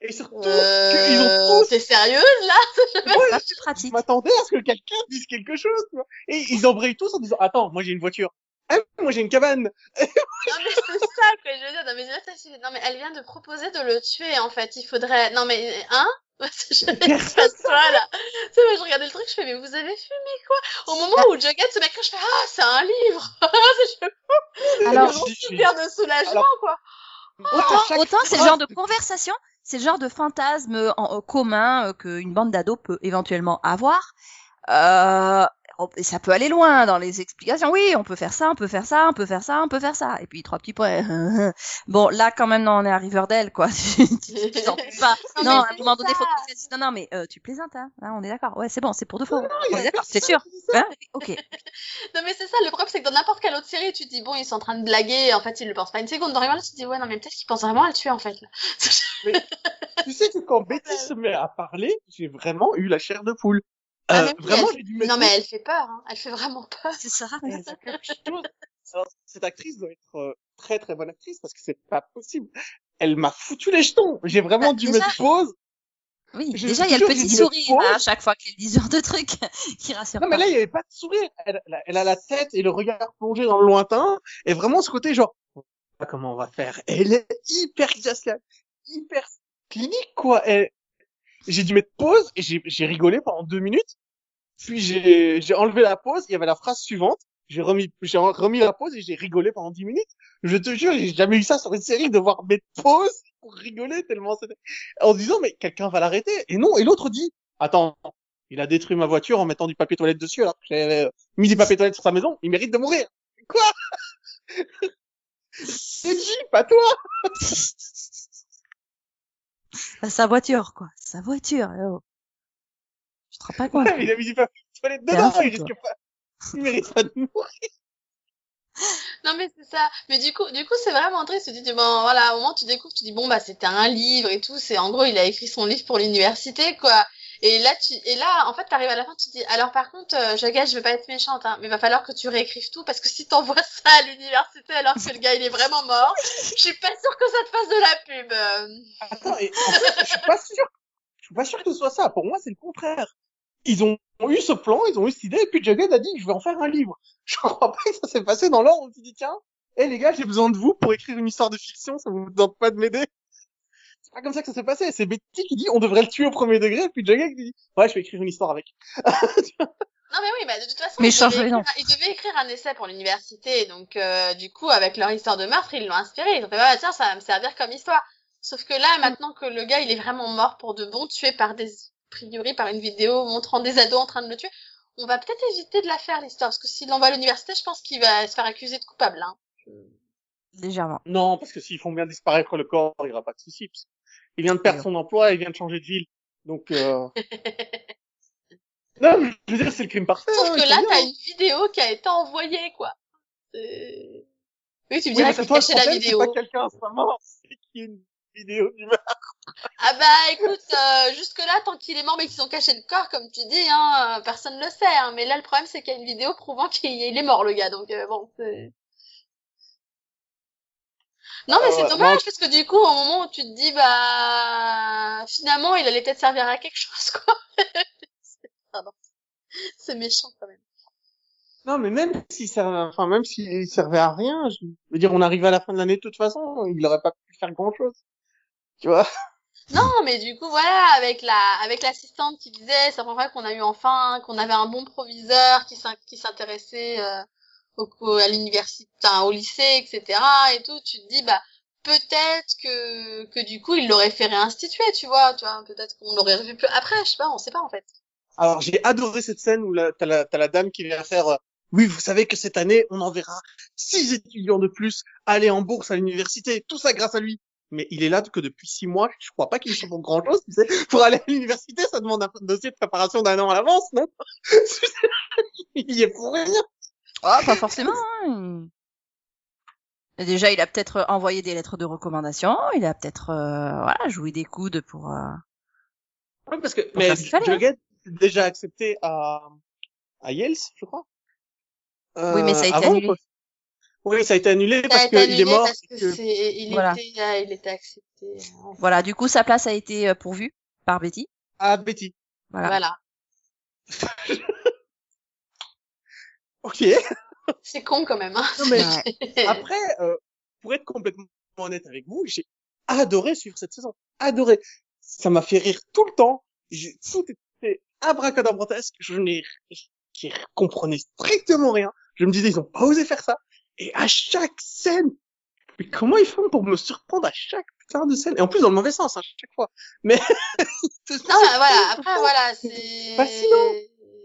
Et surtout, Euh... qu'ils ont tous T'es sérieuse là? C'est plus pratique. Je m'attendais à ce que quelqu'un dise quelque chose, tu vois. Et ils embrayent tous en disant, attends, moi j'ai une voiture. Ah, moi j'ai une cabane. Non mais c'est ça que je veux dire. Non mais. Non mais elle vient de proposer de le tuer en fait. Il faudrait. Non mais hein? Je vais pas toi là. Tu sais, moi je regardais le truc, je fais mais vous avez fumé quoi? Au moment où Jughead se met je fais ah c'est un livre. Alors, c'est super de soulagement Alors- quoi. Autant, autant c'est le genre de conversation, c'est le genre de fantasme en, en commun euh, qu'une bande d'ados peut éventuellement avoir. Euh, on- et ça peut aller loin dans les explications. Oui, on peut faire ça, on peut faire ça, on peut faire ça, on peut faire ça. Et puis trois petits points. bon, là quand même, non, on est à Riverdale, quoi. tu tu- tu t'en fous pas. Non, Non, mais à un moment donné, faut que tu Non, non, mais euh, tu plaisantes, hein. Là, on est d'accord. Ouais, c'est bon, c'est pour deux fois. on a est d'accord, c'est sûr. Hein? Ok. Non mais c'est ça, le problème c'est que dans n'importe quelle autre série, tu te dis bon ils sont en train de blaguer, en fait ils le pensent pas une seconde. Dans Riverdale tu te dis ouais non mais peut-être qu'ils pensent vraiment à le tuer en fait là. Tu sais que quand Betty se met à parler, j'ai vraiment eu la chair de poule. Ah, Euh, mais oui, vraiment, elle- j'ai dû mettre Non mais elle fait peur, hein. elle fait vraiment peur. C'est ça. Elle fait quelque chose. Alors, cette actrice doit être euh, très très bonne actrice parce que c'est pas possible. Elle m'a foutu les jetons. J'ai vraiment Bah, dû déjà- mettre pause. Oui, Je- déjà, il y a le petit sourire hein, à chaque fois qu'elle dit ce genre de truc qui rassure Non mais là il y avait pas de sourire. Elle, elle a- elle a la tête et le regard plongé dans le lointain et vraiment ce côté genre comment on va faire. Elle est hyper glaciale, hyper clinique quoi. Elle... J'ai dû mettre pause et j'ai rigolé pendant deux minutes. Puis j'ai enlevé la pause. Il y avait la phrase suivante. J'ai remis remis la pause et j'ai rigolé pendant dix minutes. Je te jure j'ai jamais eu ça sur une série de voir mettre pause pour rigoler tellement c'était en disant mais quelqu'un va l'arrêter et non et l'autre dit attends il a détruit ma voiture en mettant du papier toilette dessus alors que j'avais euh, mis du papier toilette sur sa maison. Il mérite de mourir. Quoi? C'est J, pas toi Sa voiture, quoi. Sa voiture. Oh. Je te rends pas compte. Ouais, mais il a mis du papier toilette T'es dedans, un fou, il risque pas. Il mérite pas de mourir. Non mais c'est ça. Mais du coup, du coup, c'est vraiment triste. Tu te dis bon, voilà, au moment où tu découvres, tu dis bon bah c'était un livre et tout. C'est en gros, il a écrit son livre pour l'université, quoi. Et là, tu, et là, en fait, t'arrives à la fin, tu dis alors par contre, euh, je gage, je vais pas être méchante, hein, mais va falloir que tu réécrives tout parce que si t'envoies ça à l'université alors que le gars il est vraiment mort, je suis pas sûre que ça te fasse de la pub. euh. Attends, et en fait, je suis pas sûr. Je suis pas sûr que ce soit ça. Pour moi, c'est le contraire. Ils ont eu ce plan, ils ont eu cette idée, et puis Jughead a dit, je vais en faire un livre. Je crois pas que ça s'est passé dans l'ordre. On s'est dit, tiens, hé les gars, j'ai besoin de vous pour écrire une histoire de fiction, ça vous tente pas de m'aider? C'est pas comme ça que ça s'est passé. C'est Betty qui dit, on devrait le tuer au premier degré, et puis Jughead qui dit, ouais, je vais écrire une histoire avec. Non mais oui, bah de toute façon, Mais ils, change devaient rien. écrire, ils devaient écrire un essai pour l'université, donc euh, du coup, avec leur histoire de meurtre, ils l'ont inspiré. Ils ont fait, bah tiens, ça va me servir comme histoire. Sauf que là, maintenant que le gars, il est vraiment mort pour de bon, tué par des, a priori, par une vidéo montrant des ados en train de le tuer, on va peut-être éviter de la faire l'histoire, parce que s'il l'envoie à l'université, je pense qu'il va se faire accuser de coupable. Hein. Légèrement. Non, parce que s'ils font bien disparaître le corps, il y aura pas de souci. parce Il vient de perdre son emploi, il vient de changer de ville. Donc, euh... non, mais je veux dire, c'est le crime parfait. Sauf hein, que là, t'as une vidéo qui a été envoyée, quoi. Oui, tu me Oui, dirais cachait la vidéo. C'est pas quelqu'un, c'est pas mort, c'est qu'il y a une vidéo du meurtre. Ah bah écoute, euh, jusque là, tant qu'il est mort mais qu'ils ont caché le corps, comme tu dis, hein, euh, personne le sait. Hein, mais là, le problème, c'est qu'il y a une vidéo prouvant qu'il il est mort, le gars. Donc euh, bon, c'est... Non mais Ah c'est dommage moi- parce que du coup, au moment où tu te dis, bah finalement, il allait peut-être servir à quelque chose, quoi. C'est- Pardon. C'est méchant quand même. Non, mais même si ça, enfin, même s'il servait à rien, je veux dire, on arrive à la fin de l'année de toute façon, il aurait pas pu faire grand chose. Tu vois? Non, mais du coup, voilà, avec la, avec l'assistante qui disait, c'est la première fois qu'on a eu enfin, qu'on avait un bon proviseur qui s'intéressait euh, au, à l'université, au lycée, etc. et tout, tu te dis, bah, peut-être que, que du coup, il l'aurait fait réinstituer, tu vois, tu vois, peut-être qu'on l'aurait revu plus après, je sais pas, on sait pas, en fait. Alors, j'ai adoré cette scène où t'as la, t'as la dame qui vient faire, euh, oui, vous savez que cette année, on enverra six étudiants de plus aller en bourse à l'université, tout ça grâce à lui. Mais il est là que depuis six mois, je crois pas qu'il soit pour grand chose, tu sais. Pour aller à l'université, ça demande un dossier de préparation d'un an à l'avance, non? il est pour rien. Ah, pas forcément. hein. Déjà, il a peut-être envoyé des lettres de recommandation. Il a peut-être, euh, voilà, joué des coudes pour. euh, Oui, parce que, Pour mais hein. Jughead s'est déjà accepté à, à Yale, je crois. Oui, mais ça a été Euh, avant, annulé. quoi. Oui, ça a été annulé Ça parce été qu'il est mort. parce que que- c'est, il Voilà. était, euh, il était accepté. euh, Voilà. Du coup, sa place a été euh, pourvue par Betty. Ah, Betty. Voilà. Voilà. Ok. C'est con quand même, hein. Non, mais Ouais. après, euh, pour être complètement honnête avec vous, j'ai adoré suivre cette saison. Adoré. Ça m'a fait rire tout le temps. J'ai, tout était abracadabrantesque. Je n'ai, je comprenais strictement rien. Je me disais, ils ont pas osé faire ça. Et à chaque scène, mais comment ils font pour me surprendre à chaque putain de scène? Et en plus, dans le mauvais sens, à chaque fois. Mais, Non, voilà, après, voilà, c'est... Fascinant.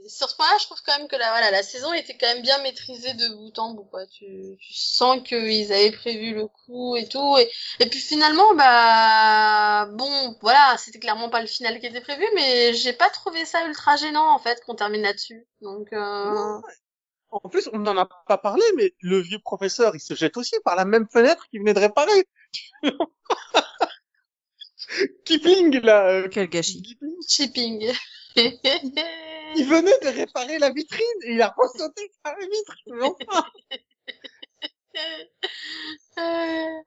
Sur ce point-là, je trouve quand même que la, voilà, la saison était quand même bien maîtrisée de bout en bout, quoi. Tu, tu sens qu'ils avaient prévu le coup et tout. Et, et puis finalement, bah, bon, voilà, c'était clairement pas le final qui était prévu, mais j'ai pas trouvé ça ultra gênant, en fait, qu'on termine là-dessus. Donc, euh... En plus, on n'en a pas parlé, mais le vieux professeur, il se jette aussi par la même fenêtre qu'il venait de réparer. Kipling, là. euh, Quel gâchis. Shipping. il venait de réparer la vitrine et il a ressauté par la vitre. Enfin, Euh,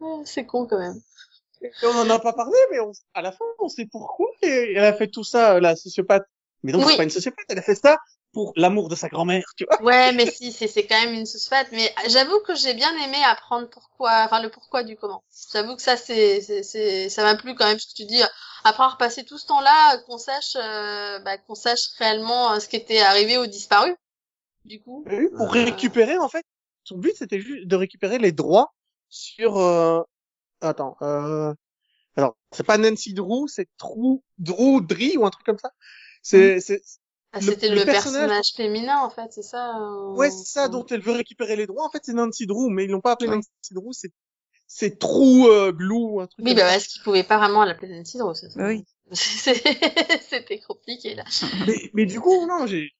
C'est con quand même. Et on en a pas parlé, mais on- à la fin, on sait pourquoi et elle a fait tout ça, la sociopathe. Mais Oui. c'est pas une sociopathe, elle a fait ça pour l'amour de sa grand-mère, tu vois. Ouais, mais si, c'est c'est quand même une sociopathe. Mais j'avoue que j'ai bien aimé apprendre pourquoi, enfin le pourquoi du comment. J'avoue que ça, c'est, c'est, c'est, ça m'a plu quand même ce que tu dis. Après avoir passé tout ce temps-là, qu'on sache, euh, bah, qu'on sache réellement euh, ce qui était arrivé aux disparus. Du coup. Oui, Pour Euh. récupérer, en fait, son but, c'était juste de récupérer les droits sur, euh... attends, euh... alors, c'est pas Nancy Drew, c'est Drew, Drew Dree ou un truc comme ça. C'est, c'est, Ah, c'était le le, personnage- personnage... féminin en fait, c'est ça. euh, ouais, c'est ça dont elle veut récupérer les droits. En fait, c'est Nancy Drew, mais ils l'ont pas appelé Ouais. Nancy Drew, c'est, ces trous euh, glue, un truc Oui, bah ça. parce qu'il pouvait pas vraiment l'appeler San Isidro, ça. ça- Oui. C'était compliqué, là. Mais, mais du coup, non, j'ai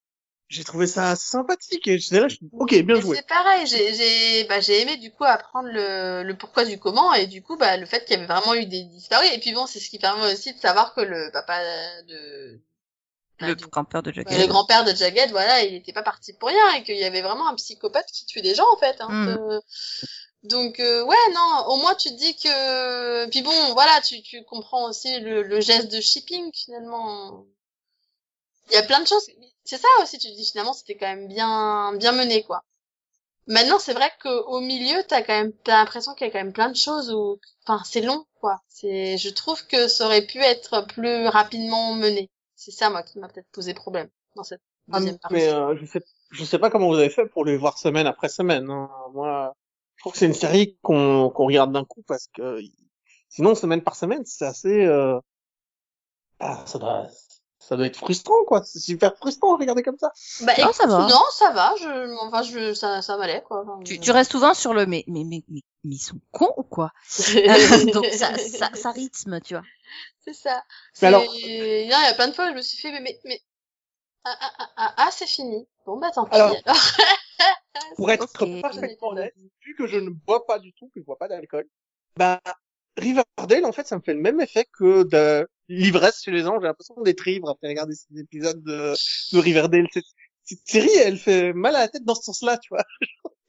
j'ai trouvé ça sympathique et là, je... ok, bien joué. C'est pareil, j'ai j'ai bah, j'ai aimé du coup apprendre le, le pourquoi du comment et du coup bah le fait qu'il y avait vraiment eu des disparus et puis bon c'est ce qui permet aussi de savoir que le papa de bah, Le grand-père de Jughead. le grand-père de Jagged voilà il était pas parti pour rien et qu'il y avait vraiment un psychopathe qui tuait des gens en fait hein, Mm. Euh, donc euh, ouais non au moins tu te dis que puis bon voilà tu tu comprends aussi le, le geste de shipping finalement il y a plein de choses c'est ça aussi tu te dis finalement c'était quand même bien bien mené quoi Maintenant, c'est vrai qu'au milieu, t'as quand même, t'as l'impression qu'il y a quand même plein de choses où, enfin, c'est long, quoi. C'est, je trouve que ça aurait pu être plus rapidement mené. C'est ça, moi, qui m'a peut-être posé problème dans cette Ah, deuxième partie. mais euh, je sais je sais pas comment vous avez fait pour les voir semaine après semaine. hein. Moi, je trouve que c'est une série qu'on qu'on regarde d'un coup parce que sinon semaine par semaine, c'est assez euh... ah, ça doit ça doit être frustrant quoi. C'est super frustrant regarder comme ça. Bah, Non, ça va. Non, ça va. Je, enfin, je, ça, ça m'allait, quoi. Enfin, Tu, je- tu restes souvent sur le mais mais mais mais, mais ils sont cons ou quoi? Donc ça, ça ça rythme, tu vois. c'est ça. Mais alors- Non, il y a plein de fois, je me suis fait, mais, mais, mais... Ah, ah, ah, ah, ah, c'est fini. Bon, bah, tant pis. Alors- alors. Pour être parfaitement honnête, vu que je ne bois pas du tout, que je bois pas d'alcool, bah Riverdale en fait ça me fait le même effet que de l'ivresse chez les gens. J'ai l'impression d'être ivre après regarder ces épisodes de, de Riverdale. Cette, cette série elle fait mal à la tête dans ce sens-là, tu vois.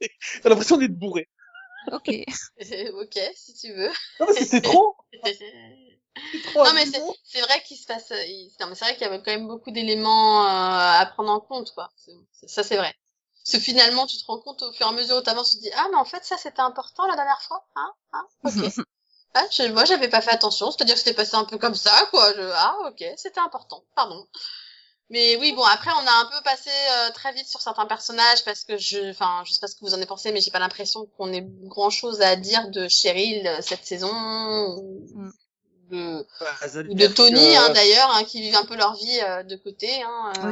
J'ai l'impression d'être bourré. Ok. ok, si tu veux. Non mais c'est- trop. C'est trop non mais c'est vrai qu'il se passe il- non mais c'est vrai qu'il y avait quand même beaucoup d'éléments euh, à prendre en compte quoi ça c'est vrai parce que finalement tu te rends compte au fur et à mesure où t'avances tu te dis ah mais en fait ça c'était important la dernière fois hein hein ok ah, je, moi j'avais pas fait attention c'est à dire que c'était passé un peu comme ça quoi je, ah ok c'était important pardon mais oui bon après on a un peu passé euh, très vite sur certains personnages parce que je enfin je sais pas ce que vous en avez pensé mais j'ai pas l'impression qu'on ait grand chose à dire de Cheryl euh, cette saison ou Mm. de Bah, de Tony que- hein, d'ailleurs hein, qui vivent un peu leur vie euh, de côté hein, euh,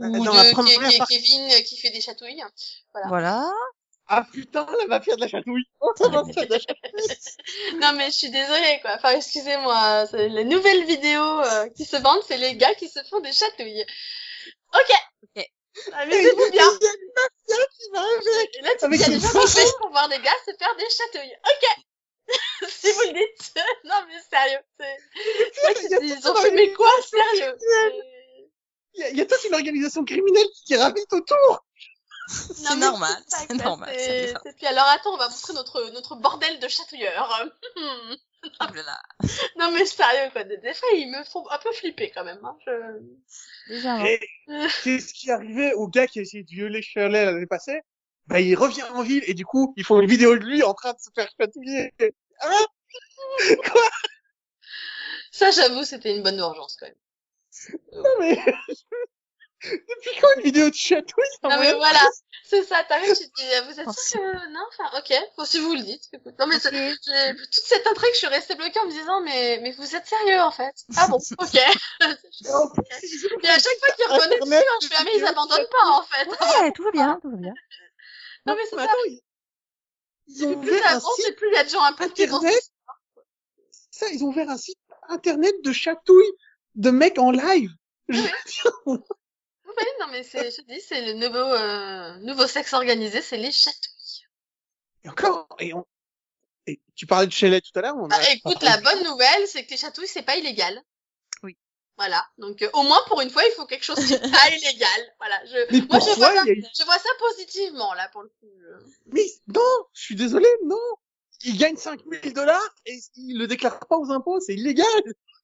Oui. ou Dans de Kevin qui fait des chatouilles Voilà. Voilà. Ah putain, la mafia de la chatouille. Oh, la mafia de la chatouille. non mais je suis désolée quoi enfin excusez-moi c'est les nouvelles vidéos euh, qui se vendent c'est les gars qui se font des chatouilles ok Ok. amusez-vous bien Il y a une mafia qui va avec. et là tu Avec dis il y a une des gens qui payent pour voir des gars se faire des chatouilles ok si vous le dites non mais sérieux a ils ont une quoi sérieux? Il y a, il y a toute une organisation criminelle qui gravite autour. C'est normal, c'est quoi, normal, c'est- Puis alors attends, on va montrer notre notre bordel de chatouilleurs. Hmm. Oh non mais sérieux quoi, des, fois ils me font un peu flipper quand même. Hein. Je... Déjà. hein. Et c'est ce qui est arrivé au gars qui a essayé de violer Shirley l'année passée. Bah, il revient en ville et du coup, ils font une vidéo de lui en train de se faire chatouiller. Ah Ça j'avoue c'était une bonne vengeance quand même. non mais... Depuis quand une vidéo de chatouille Non mais voilà, c'est ça, t'arrives, tu te dis, vous êtes Oh, sûr que... Non, enfin ok, bon, si vous le dites. écoute. Non mais toute cette intrigue, je suis restée bloquée en me disant, mais, mais vous êtes sérieux en fait Ah bon, ok. Et à chaque fois qu'ils reconnaissent Internet, je fais, ah mais ils abandonnent pas en fait. Ouais, tout va bien, tout va bien. Non mais c'est ça, ils, ont plus site et plus il y a de gens impliqués dans. Ça, ils ont ouvert un site internet de chatouille de mecs en live. Oui, non, mais c'est, je te dis, c'est le nouveau, euh, nouveau sexe organisé, c'est les chatouilles. Et encore, et on, et tu parlais de Shelley tout à l'heure, on a Ah, écoute, la bonne nouvelle, c'est que les chatouilles, c'est pas illégal. Oui. Voilà. Donc, euh, au moins, pour une fois, il faut quelque chose qui est pas illégal. Voilà. Je, Mais moi, je pourquoi vois, ça, il y a eu- je vois ça positivement, là, pour le coup. je- Mais non, je suis désolé, non. Il gagne 5000 dollars et il le déclare pas aux impôts, c'est illégal.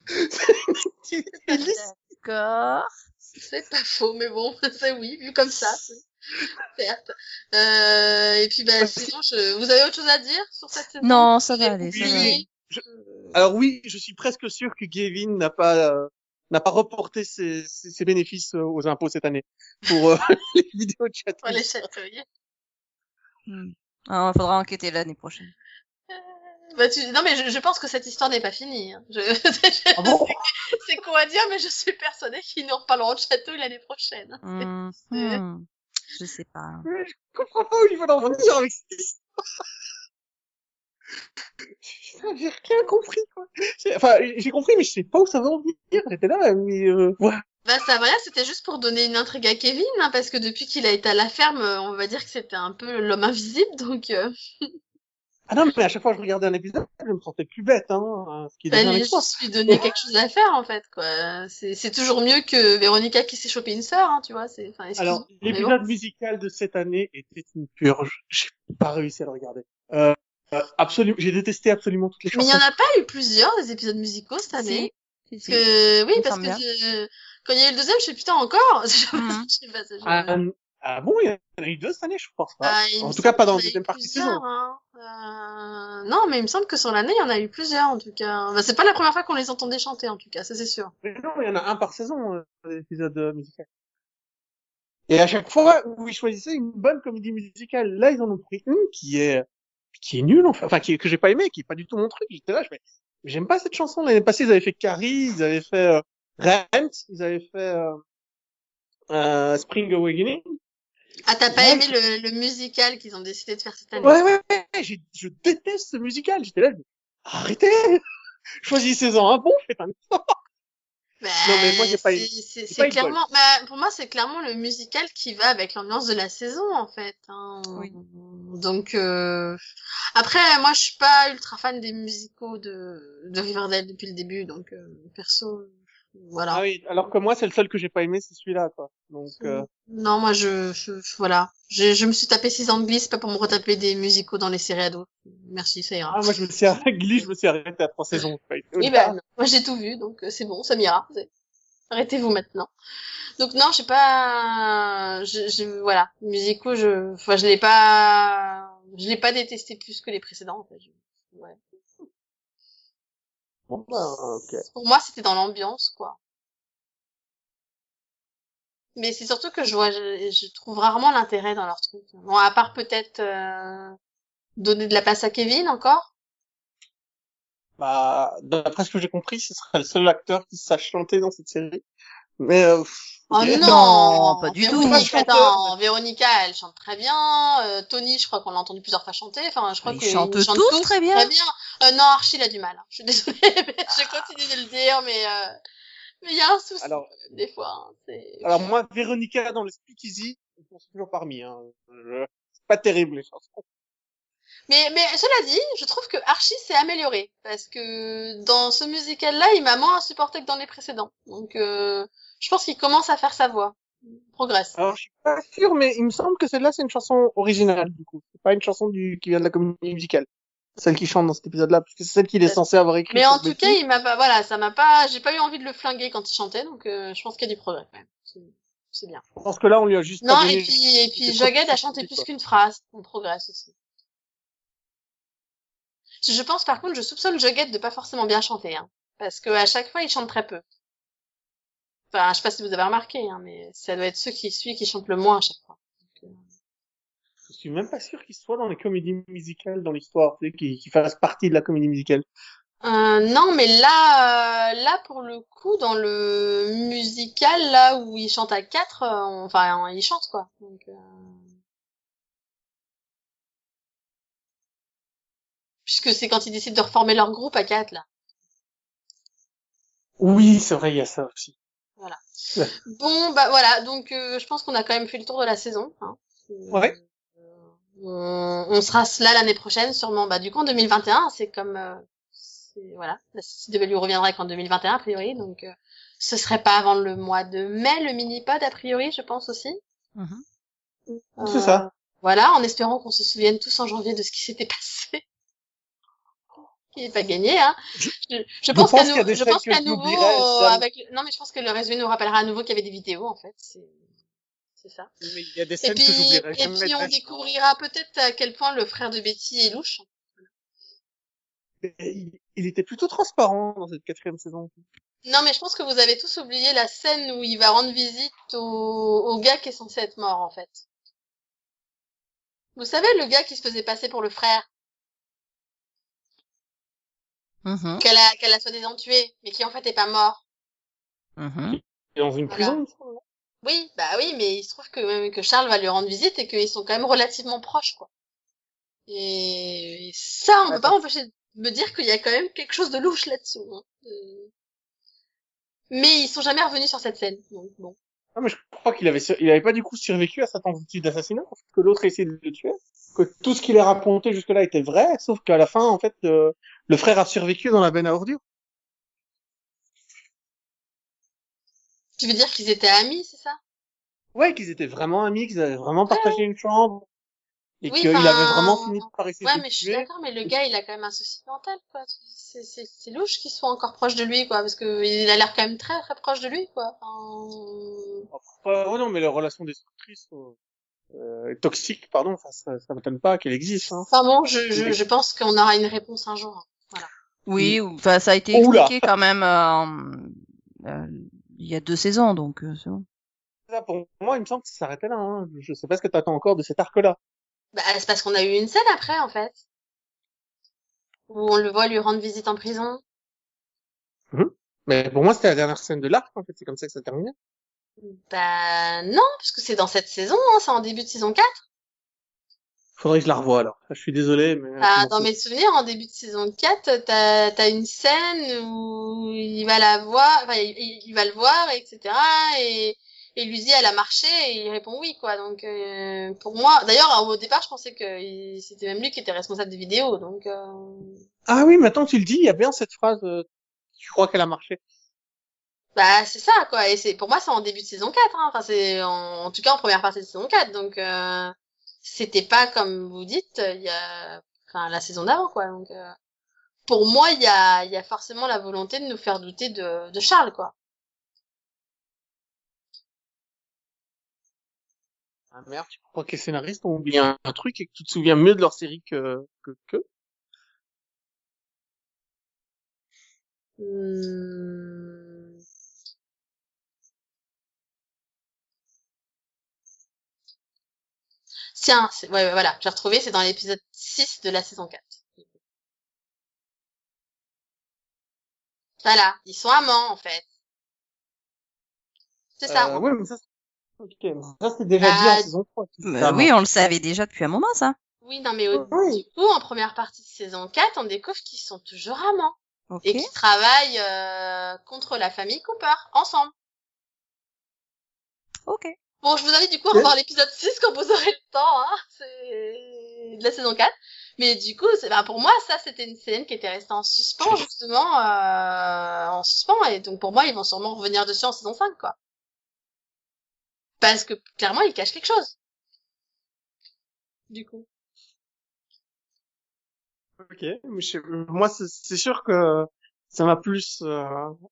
D'accord. C'est pas faux, mais bon, c'est oui, vu comme ça, c'est- certes. Euh, et puis, bah, sinon, je... vous avez autre chose à dire sur cette saison? Non, ça va aller, ça va. Alors oui, je suis presque sûr que Gavin n'a pas euh, n'a pas reporté ses, ses, ses bénéfices euh, aux impôts cette année pour euh, les vidéos de chat. Pour les chatouilles. Hmm. Ah, faudra enquêter l'année prochaine. Bah, tu... Non, mais je, je pense que cette histoire n'est pas finie. hein. Je... Ah bon? c'est con à dire, mais je suis persuadée qu'ils nous reparleront de château l'année prochaine. Hmm, hmm. Je sais pas. Je comprends pas où il veut en venir avec cette histoire. j'ai rien compris, quoi. Enfin, j'ai compris, mais je sais pas où ça va en venir. J'étais là, mais euh, voilà. Bah ça voilà, c'était juste pour donner une intrigue à Kevin, hein, parce que depuis qu'il a été à la ferme, on va dire que c'était un peu l'homme invisible, donc... Euh... Ah non, mais à chaque fois que je regardais un épisode, je me sentais plus bête, hein. Ce qui est bah, lui, juste lui donner quelque chose à faire, en fait, quoi. C'est toujours mieux que Véronica qui s'est chopé une sœur, hein, tu vois. C'est. Alors, l'épisode musical de cette année était une purge. J'ai pas réussi à le regarder. Euh, euh, absolument, j'ai détesté absolument toutes les chansons. Mais il y en a pas eu plusieurs des épisodes musicaux cette année? Si, si, que oui, parce que je... quand il y a eu le deuxième, je suis putain encore. Mm -hmm. Ah bon, il y en a eu deux cette année, je pense pas. Ah, en tout cas, pas dans la deuxième partie de saison. Hein. Euh... Non, mais il me semble que sur l'année, il y en a eu plusieurs, en tout cas. Bah, c'est pas la première fois qu'on les entendait chanter, en tout cas, ça c'est sûr. Mais non, il y en a un par saison, euh, d'épisodes euh, musicaux. Et à chaque fois où ils choisissaient une bonne comédie musicale, là, ils en ont pris une qui est, qui est nulle, enfin, enfin qui, que j'ai pas aimé, qui est pas du tout mon truc. J'étais là, je mais j'aime pas cette chanson. L'année passée, ils avaient fait Carrie, ils avaient fait euh, Rent, ils avaient fait Spring Awakening. Ah, t'as pas aimé le, le musical qu'ils ont décidé de faire cette année? Ouais, ouais, ouais, je déteste ce musical. J'étais là, arrêtez Choisissez-en un bon, faites un effort bah, non, mais moi, j'ai pas C'est clairement, bah, pour moi, c'est clairement le musical qui va avec l'ambiance de la saison, en fait. Hein. Oui. Donc, euh... après, moi, je suis pas ultra fan des musicaux de, de Riverdale depuis le début, donc, euh, perso, voilà. Ah oui, alors que moi, c'est le seul que j'ai pas aimé, c'est celui-là, quoi. Donc, euh... Non, moi, je, je voilà. Je, je me suis tapé six ans de glisse, pas pour me retaper des musicaux dans les séries ados. Merci, ça ira. Ah, moi, je me suis arrêté, je me suis arrêté à trois saisons. oui, ben, moi, j'ai tout vu, donc euh, c'est bon, ça m'ira. Arrêtez-vous maintenant. Donc non, je sais pas, je, je, voilà, musicaux, je, enfin, je l'ai pas, je l'ai pas détesté plus que les précédents, en fait. Ouais. Bon, bah, okay. Pour moi, c'était dans l'ambiance, quoi. Mais c'est surtout que je vois, je, je trouve rarement l'intérêt dans leur truc. Bon, à part peut-être euh, donner de la place à Kevin encore. Bah, d'après ce que j'ai compris, ce serait le seul acteur qui sache chanter dans cette série. Mais euh, Oh non, pas du tout. Attends, Véronica, elle chante très bien. Euh, Tony, je crois qu'on l'a entendu plusieurs fois chanter. Enfin, je crois qu'ils chantent tous, tous, très bien. Très bien. Euh, non, Archie, il a du mal. Hein. Je suis désolée, mais je continue de le dire, mais euh... mais il y a un souci alors, des fois. Hein. Alors moi, Véronica dans le Speakeasy, je toujours parmi. Hein. C'est pas terrible les chansons. Mais, mais cela dit, je trouve que Archie s'est amélioré parce que dans ce musical-là, il m'a moins insupporté que dans les précédents. Donc, euh, je pense qu'il commence à faire sa voix. Il progresse. Alors, je suis pas sûr, mais il me semble que celle-là, c'est une chanson originale, du coup. C'est pas une chanson du, qui vient de la comédie musicale. Celle qui chante dans cet épisode-là, parce que c'est celle qu'il est censé avoir écrit. Mais en tout cas, il m'a pas, voilà, ça m'a pas, j'ai pas eu envie de le flinguer quand il chantait, donc euh, je pense qu'il y a du progrès quand même. C'est bien. Je pense que là, on lui a juste. Non, et puis, et puis, Jughead a chanté plus qu'une phrase. On progresse aussi. Je pense par contre, je soupçonne Jughead de pas forcément bien chanter, hein, parce que à chaque fois il chante très peu. Enfin, je sais pas si vous avez remarqué, hein, mais ça doit être ceux qui suivent qui chantent le moins à chaque fois. Donc, euh... Je suis même pas sûr qu'il soit dans les comédies musicales dans l'histoire, tu sais, qu'il qu fasse partie de la comédie musicale. Euh, non, mais là, euh, là pour le coup, dans le musical, là où il chante à quatre, euh, enfin, il chante quoi. Donc, puisque c'est quand ils décident de reformer leur groupe à quatre là. Oui, c'est vrai, il y a ça aussi. Voilà. Bon, bah voilà, donc euh, je pense qu'on a quand même fait le tour de la saison. Hein. Ouais. On, on, sera là l'année prochaine, sûrement. Bah du coup en 2021, c'est comme, euh, voilà, la CW reviendrait qu'en 2021 a priori, donc euh, ce serait pas avant le mois de mai le mini pod a priori, je pense aussi. Mm -hmm. c'est ça. Voilà, en espérant qu'on se souvienne tous en janvier de ce qui s'était passé n'est pas gagné. Hein. Je, je, je pense qu'à nouveau, euh, avec non mais je pense que le résumé nous rappellera à nouveau qu'il y avait des vidéos en fait. C'est ça. Mais il y a des scènes et puis, que j'oublierai jamais. Et puis on découvrira peut-être à quel point le frère de Betty est louche. Il, il était plutôt transparent dans cette quatrième saison. Non, mais je pense que vous avez tous oublié la scène où il va rendre visite au, au gars qui est censé être mort, en fait. Vous savez, le gars qui se faisait passer pour le frère Mmh. qu'elle a, qu'elle a soi-disant tué, mais qui en fait est pas mort. Mmh. Et dans une voilà. prison, Oui, bah oui, mais il se trouve que, que Charles va lui rendre visite et qu'ils sont quand même relativement proches, quoi. Et ça, on peut pas m'empêcher de me dire qu'il y a quand même quelque chose de louche là-dessous. Hein. Euh, Mais ils sont jamais revenus sur cette scène, donc bon. Ah, mais je crois qu'il avait, il avait pas du coup survécu à sa tentative d'assassinat, que l'autre essayait de le tuer, que tout ce qu'il a raconté jusque-là était vrai, sauf qu'à la fin, en fait, euh, le frère a survécu dans la benne à ordures. Tu veux dire qu'ils étaient amis, c'est ça? Ouais, qu'ils étaient vraiment amis, qu'ils avaient vraiment partagé une chambre. Et Oui, qu'il avait vraiment fini par essayer Ouais, de mais je suis d'accord, mais le gars, il a quand même un souci mental, quoi. C'est, c'est, c'est louche qu'il soit encore proche de lui, quoi, parce que il a l'air quand même très, très proche de lui, quoi. Enfin... Euh, oh non, mais la relation destructrice, euh, euh, toxique, pardon, enfin, ça, ça m'étonne pas qu'elle existe. Hein. Enfin bon, je, je, je pense qu'on aura une réponse un jour. hein. Oui, ou- enfin ça a été Oula. expliqué quand même euh, euh, il y a deux saisons, donc euh, c'est bon. Pour moi, il me semble que ça s'arrêtait là. Hein. Je sais pas ce que t'attends encore de cet arc-là. Bah, c'est parce qu'on a eu une scène après, en fait. Où on le voit lui rendre visite en prison. Mais pour moi, c'était la dernière scène de l'arc, en fait. C'est comme ça que ça terminait. Bah, non, parce que c'est dans cette saison, hein, c'est en début de saison 4. Faudrait que je la revoie, alors. Je suis désolé, mais... Ah, je m'en dans mes souvenirs, en début de saison 4, t'as, t'as une scène où il va la voir, enfin, il, il- il va le voir, etc., et, et il lui dit elle a marché, et il répond oui, quoi. Donc, euh, pour moi, d'ailleurs, au départ, je pensais que c'était même lui qui était responsable des vidéos, donc, euh, Ah oui, maintenant tu le dis, il y a bien cette phrase, euh, tu crois qu'elle a marché. bah, c'est ça, quoi. Et c'est, pour moi, c'est en début de saison 4, hein. Enfin, c'est, en, en tout cas, en première partie de saison 4, donc, euh, c'était pas comme vous dites, il y a, enfin, la saison d'avant, quoi. Donc, euh, pour moi, il y a, il y a forcément la volonté de nous faire douter de, de Charles, quoi. Ah merde, tu crois que les scénaristes ont oublié un, un truc et que tu te souviens mieux de leur série que... que, que Hmm. Tiens, ouais, ouais, voilà, j'ai retrouvé, c'est dans l'épisode 6 de la saison 4. Voilà, ils sont amants, en fait. C'est ça. Euh, ouais, mais ça, ok, ça c'est déjà dit Bah, en saison 3. Euh, oui, on le savait déjà depuis un moment ça. Oui, non, mais au- Oui. du coup, en première partie de saison 4, on découvre qu'ils sont toujours amants. Ok. Et qu'ils travaillent euh, contre la famille Cooper, ensemble. Ok. Bon, je vous invite du coup à revoir l'épisode 6 quand vous aurez le temps, hein. C'est de la saison 4. Mais du coup, c'est, bah, pour moi, ça, c'était une scène qui était restée en suspens, justement, euh, en suspens. Et donc, pour moi, ils vont sûrement revenir dessus en saison 5, quoi. Parce que, clairement, ils cachent quelque chose. Du coup. Ok, moi c'est sûr que ça m'a plus euh,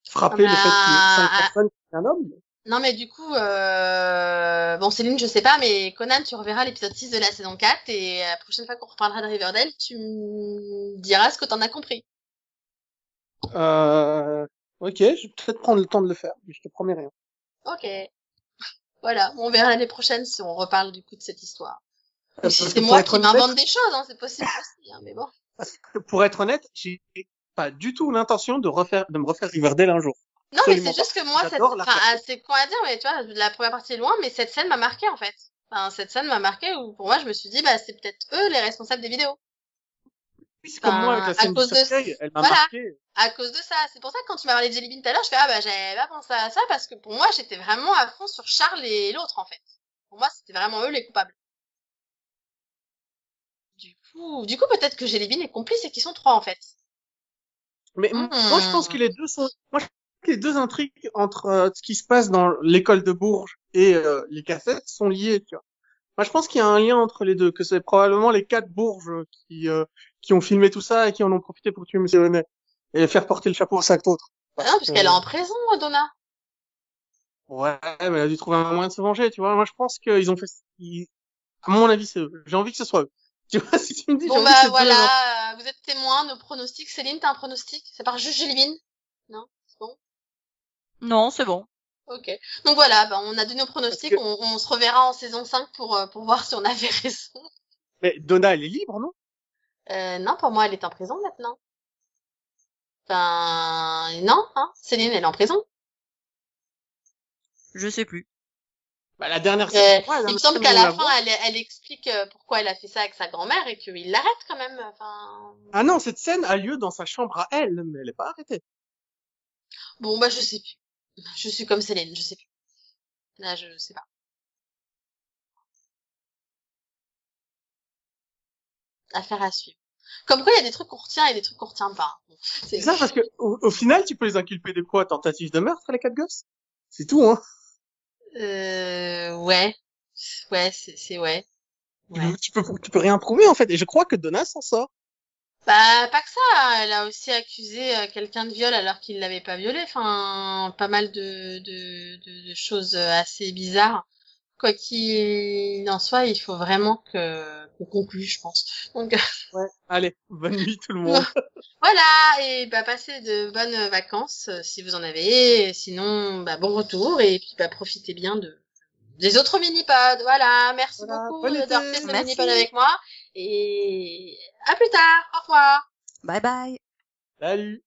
frappé le fait qu'il y ait qu'un homme. Non, mais du coup, euh... bon, Céline, je sais pas, mais Conan, tu reverras l'épisode 6 de la saison 4 et la prochaine fois qu'on reparlera de Riverdale, tu me diras ce que t'en as compris. Euh, ok, je vais peut-être prendre le temps de le faire, mais je te promets rien. Ok. Voilà, on verra l'année prochaine si on reparle du coup de cette histoire. Parce si c'est moi qui honnête- m'invente des choses, hein, c'est possible aussi, hein, mais bon. Parce que pour être honnête, j'ai pas du tout l'intention de refaire, de me refaire Riverdale un jour. Non, mais c'est juste que moi, cette... Enfin, c'est quoi à dire, mais tu vois, la première partie est loin, mais cette scène m'a marqué en fait. Enfin, cette scène m'a marqué où pour moi, je me suis dit, bah, c'est peut-être eux les responsables des vidéos. C'est comme Enfin, moi avec la scène du de- elle m'a voilà. marqué. À cause de ça. C'est pour ça que quand tu m'as parlé de Jelly Bean tout à l'heure, je fais, ah bah, j'avais pas pensé à ça parce que pour moi, j'étais vraiment à fond sur Charles et l'autre en fait. Pour moi, c'était vraiment eux les coupables. Du coup, du coup, peut-être que Jelly Bean est complice et qu'ils sont trois en fait. Mais Hmm. moi, je pense que les deux sont, moi, je pense que les deux intrigues entre euh, ce qui se passe dans l'école de Bourges et euh, les cassettes sont liées, tu vois. Moi, je pense qu'il y a un lien entre les deux, que c'est probablement les quatre Bourges qui euh, qui ont filmé tout ça et qui en ont profité pour tuer Monsieur Honnet et faire porter le chapeau aux cinq autres. Ah non, parce que- qu'elle est en prison, Donna. Ouais, mais elle a dû trouver un moyen de se venger, tu vois. Moi, je pense qu'ils ont fait, ils- à mon avis, c'est eux. J'ai envie que ce soit eux. Tu vois, si tu me dis, Bon envie bah que c'est eux, genre. voilà, euh, vous êtes témoin, nos pronostics. Céline, t'as un pronostic? Ça part juste Jelly Bean Non? C'est bon? Non, c'est bon. Ok. Donc voilà, bah, on a donné nos pronostics, on, on se reverra en saison 5 pour, euh, pour voir si on avait raison. Mais Donna, elle est libre, non? Euh, non, pour moi, elle est en prison maintenant. Enfin, non, hein. Céline, elle est en prison. Je sais plus. Bah, la dernière Euh, saison 3, il me semble qu'à la fin, elle, elle explique euh, pourquoi elle a fait ça avec sa grand-mère et qu'il l'arrête quand même. Enfin, Ah non, cette scène a lieu dans sa chambre à elle, mais elle est pas arrêtée. bon, bah je sais plus. Je suis comme Céline, je sais plus. Là, je sais pas. Affaire à suivre. Comme quoi, il y a des trucs qu'on retient et des trucs qu'on retient pas. Bon, C'est ça parce que au, au final, tu peux les inculper de quoi? Tentative de meurtre, les quatre gosses? C'est tout, hein. Euh, ouais. Ouais, c'est, c'est ouais. Ouais. Tu peux, tu peux rien prouver en fait. Et je crois que Donna s'en sort. Bah, pas que ça. Elle a aussi accusé euh, quelqu'un de viol alors qu'il l'avait pas violé. Enfin, pas mal de, de, de, de choses euh, assez bizarres. Quoi qu'il en soit, il faut vraiment que qu'on conclue, je pense. Donc Ouais. Allez, bonne nuit tout le monde. voilà, et bah passez de bonnes vacances euh, si vous en avez. Sinon, bah bon retour et puis bah profitez bien de des autres mini-pods. Voilà, merci Voilà, beaucoup bon d'avoir fait ce Merci. mini-pod avec moi et à plus tard. Au revoir. Bye bye. Salut.